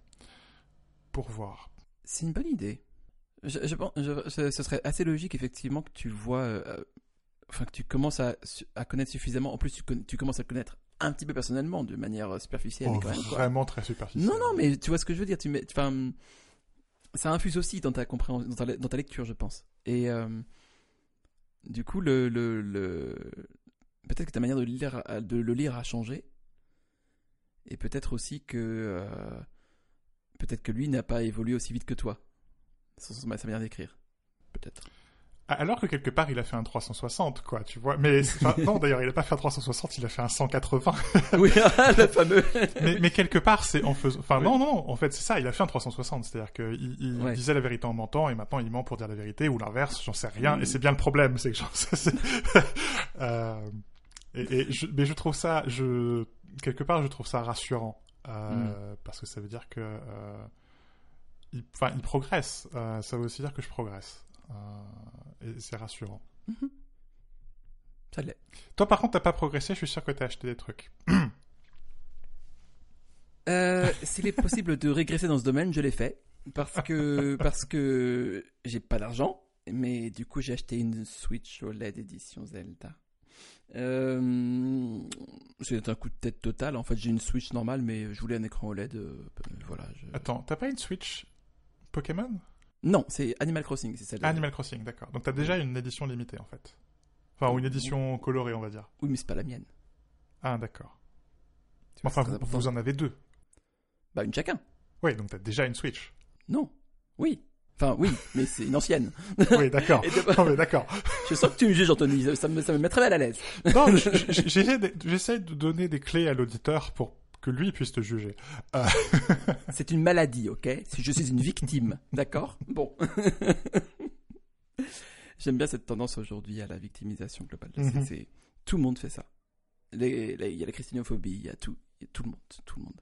Pour voir.
C'est une bonne idée. Je, pense, ce serait assez logique effectivement que tu vois, euh, enfin que tu commences à, à, connaître suffisamment. En plus, tu, tu, commences à le connaître un petit peu personnellement, de manière superficielle.
Oh, vraiment très superficielle.
Non, non, mais tu vois ce que je veux dire. Tu mets, enfin, ça infuse aussi dans ta compréhension, dans ta, lecture, je pense. Et euh, du coup, le, le, le... peut-être que ta manière de, lire, de le lire a changé. Et peut-être aussi que euh, peut-être que lui n'a pas évolué aussi vite que toi. Sur sa manière d'écrire. Peut-être.
Alors que quelque part, il a fait un 360, quoi, tu vois. Mais non, d'ailleurs, il a pas fait un 360, il a fait un 180.
oui, le fameux.
mais, quelque part, c'est en faisant. Enfin, non, non, en fait, c'est ça. Il a fait un 360, c'est-à-dire qu'il il disait la vérité en mentant, et maintenant il ment pour dire la vérité, ou l'inverse. J'en sais rien. Et c'est bien le problème, c'est que j'en sais. euh... et, je... mais je trouve ça, je quelque part, je trouve ça rassurant euh, mm. parce que ça veut dire que. Euh... Il... Enfin, il progresse. Euh, ça veut aussi dire que je progresse. Euh, et c'est rassurant. Mhm.
Ça l'est.
Toi, par contre, t'as pas progressé, je suis sûr que t'as acheté des trucs.
euh, S'il est possible de régresser dans ce domaine, je l'ai fait. Parce que, parce que j'ai pas d'argent, mais du coup, j'ai acheté une Switch OLED édition Zelda. Euh, c'est un coup de tête total. En fait, j'ai une Switch normale, mais je voulais un écran OLED. Euh, voilà.
Attends, t'as pas une Switch Pokémon?
Non, c'est Animal Crossing, c'est celle
Animal Crossing, d'accord. Donc t'as déjà une édition limitée en fait. Enfin, ou une édition colorée, on va dire.
Oui, mais c'est pas la mienne.
Ah, d'accord. Enfin, vous, en avez deux.
Bah, une chacun.
Oui, donc t'as déjà une Switch.
Non. Oui. Enfin, oui, mais c'est une ancienne.
oui, d'accord. non, mais d'accord.
je sens que tu me juges, Anthony. Ça me, ça me met très mal à l'aise.
non, j'essaie de donner des clés à l'auditeur pour que lui puisse te juger. Euh.
C'est une maladie, ok? Si je suis une victime, d'accord? Bon. J'aime bien cette tendance aujourd'hui à la victimisation globale. Mhm. C'est tout le monde fait ça. Il y a la christianophobie, il y a tout, tout le monde, tout le monde.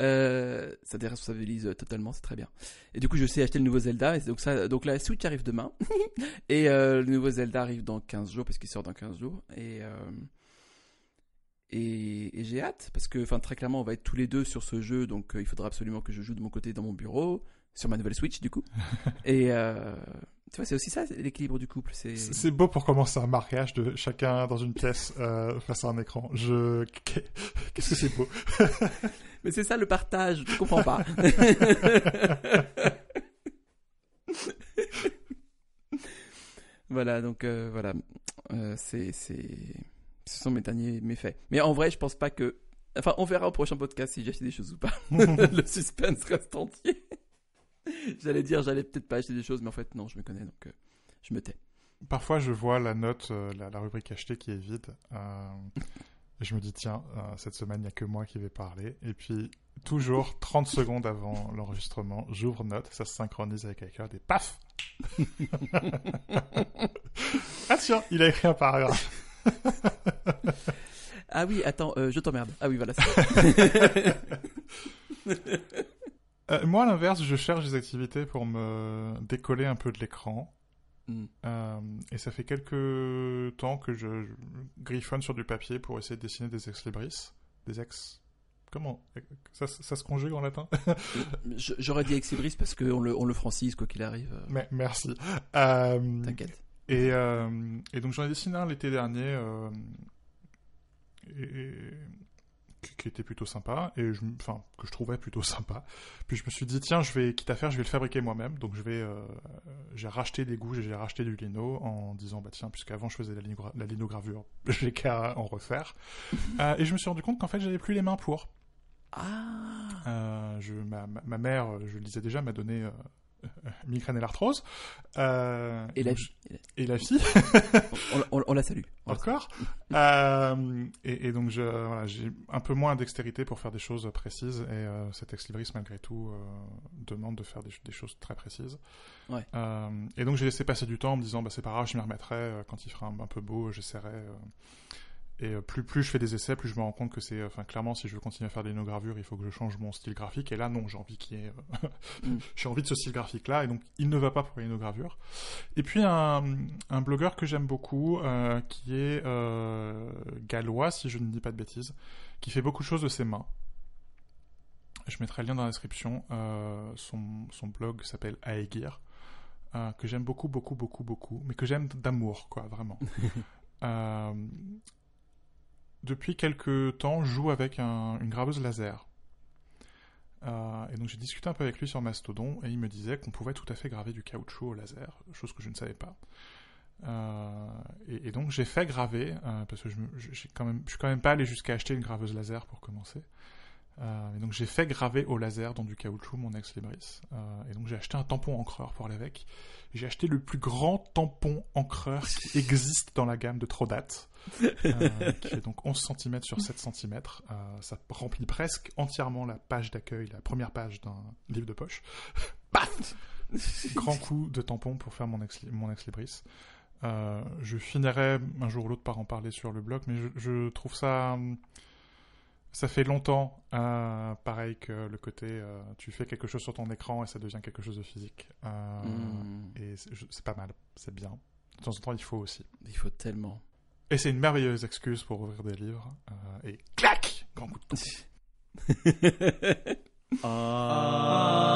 Euh, ça déresponsabilise totalement, c'est très bien. Et du coup, je sais acheter le nouveau Zelda. Et donc, ça, donc la Switch arrive demain. et euh, le nouveau Zelda arrive dans 15 jours, parce qu'il sort dans 15 jours. Et, et, j'ai hâte parce que, enfin, très clairement, on va être tous les deux sur ce jeu, donc euh, il faudra absolument que je joue de mon côté dans mon bureau, sur ma nouvelle Switch, du coup. et euh, tu vois, c'est aussi ça l'équilibre du couple.
C'est beau pour commencer un mariage de chacun dans une pièce euh, face à un écran. Je qu'est-ce que c'est beau.
Mais c'est ça le partage. Je comprends pas. voilà, donc voilà, c'est c'est ce sont mes derniers méfaits. Mais en vrai, je pense pas que. Enfin, on verra au prochain podcast si j'ai acheté des choses ou pas. le suspense reste entier. j'allais dire, j'allais peut-être pas acheter des choses, mais en fait, non, je me connais, donc euh, je me tais.
Parfois, je vois la note, euh, la, rubrique achetée qui est vide. Euh, et je me dis, tiens, cette semaine, il n'y a que moi qui vais parler. Et puis, toujours 30 secondes avant l'enregistrement, j'ouvre note, ça se synchronise avec iCloud et paf Ah tiens, il a écrit un paragraphe
ah oui, attends, euh, je t'emmerde. Ah oui, voilà.
euh, moi, à l'inverse, je cherche des activités pour me décoller un peu de l'écran. Hmm. Euh, et ça fait quelques temps que je, griffonne sur du papier pour essayer de dessiner des ex-libris. Des ex... Comment ça, se conjugue en latin?
J'aurais dit ex-libris parce qu'on le, on le francise, quoi qu'il arrive.
Mais, merci.
T'inquiète.
Et, euh, et donc j'en ai dessiné un l'été dernier euh, et, qui, était plutôt sympa et je, enfin que je trouvais plutôt sympa. Puis je me suis dit tiens je vais quitte à faire je vais le fabriquer moi-même donc je vais euh, j'ai racheté des gouges et j'ai racheté du lino en disant bah tiens puisqu'avant je faisais la, la linogravure j'ai qu'à en refaire et je me suis rendu compte qu'en fait j'avais plus les mains pour.
Ah.
je, ma, ma, mère, je le disais déjà, m'a donné migraine et l'arthrose. Euh,
et, la,
et la fille.
on, la salue.
Encore. euh, et, et, donc, voilà, j'ai un peu moins dextérité pour faire des choses précises. Et euh, cet ex-libris, malgré tout, euh, demande de faire des, des, choses très précises.
Ouais.
Et donc, j'ai laissé passer du temps en me disant, bah, c'est pas grave, je m'y remettrai. Quand il fera un, un peu beau, j'essaierai. Et euh, plus, plus je fais des essais, plus je me rends compte que c'est, enfin, clairement, si je veux continuer à faire des linogravures, il faut que je change mon style graphique. Et là, non, j'ai envie qu'il y ait, mm. j'ai envie de ce style graphique-là. Et donc, il ne va pas pour les linogravures. Et puis, un, un blogueur que j'aime beaucoup, euh, qui est euh, gallois, si je ne dis pas de bêtises, qui fait beaucoup de choses de ses mains. Je mettrai le lien dans la description. Euh, son, son blog s'appelle Aegir. Euh, que j'aime beaucoup, beaucoup, beaucoup, beaucoup, mais que j'aime d'amour, quoi, vraiment. euh, depuis quelques temps, joue avec une graveuse laser. Euh, et donc j'ai discuté un peu avec lui sur Mastodon et il me disait qu'on pouvait tout à fait graver du caoutchouc au laser, chose que je ne savais pas. Euh, et, donc j'ai fait graver, euh, parce que je, je, suis quand même pas allé jusqu'à acheter une graveuse laser pour commencer. Et donc j'ai fait graver au laser dans du caoutchouc mon ex Libris. et donc j'ai acheté un tampon encreur pour aller avec. J'ai acheté le plus grand tampon encreur qui existe dans la gamme de Trodat. Euh, qui fait donc 11 cm sur 7 cm. Euh, ça remplit presque entièrement la page d'accueil, la première page d'un livre de poche. Paf Grand coup de tampon pour faire mon ex, mon ex libris. Euh, je finirai un jour ou l'autre par en parler sur le blog, mais je, trouve ça. Ça fait longtemps, pareil que le côté tu fais quelque chose sur ton écran et ça devient quelque chose de physique. Hmm. Et c'est pas mal, c'est bien. De temps en temps, il faut aussi.
Il faut tellement.
Et c'est une merveilleuse excuse pour ouvrir des livres. Euh, et clac Grand coup de ah.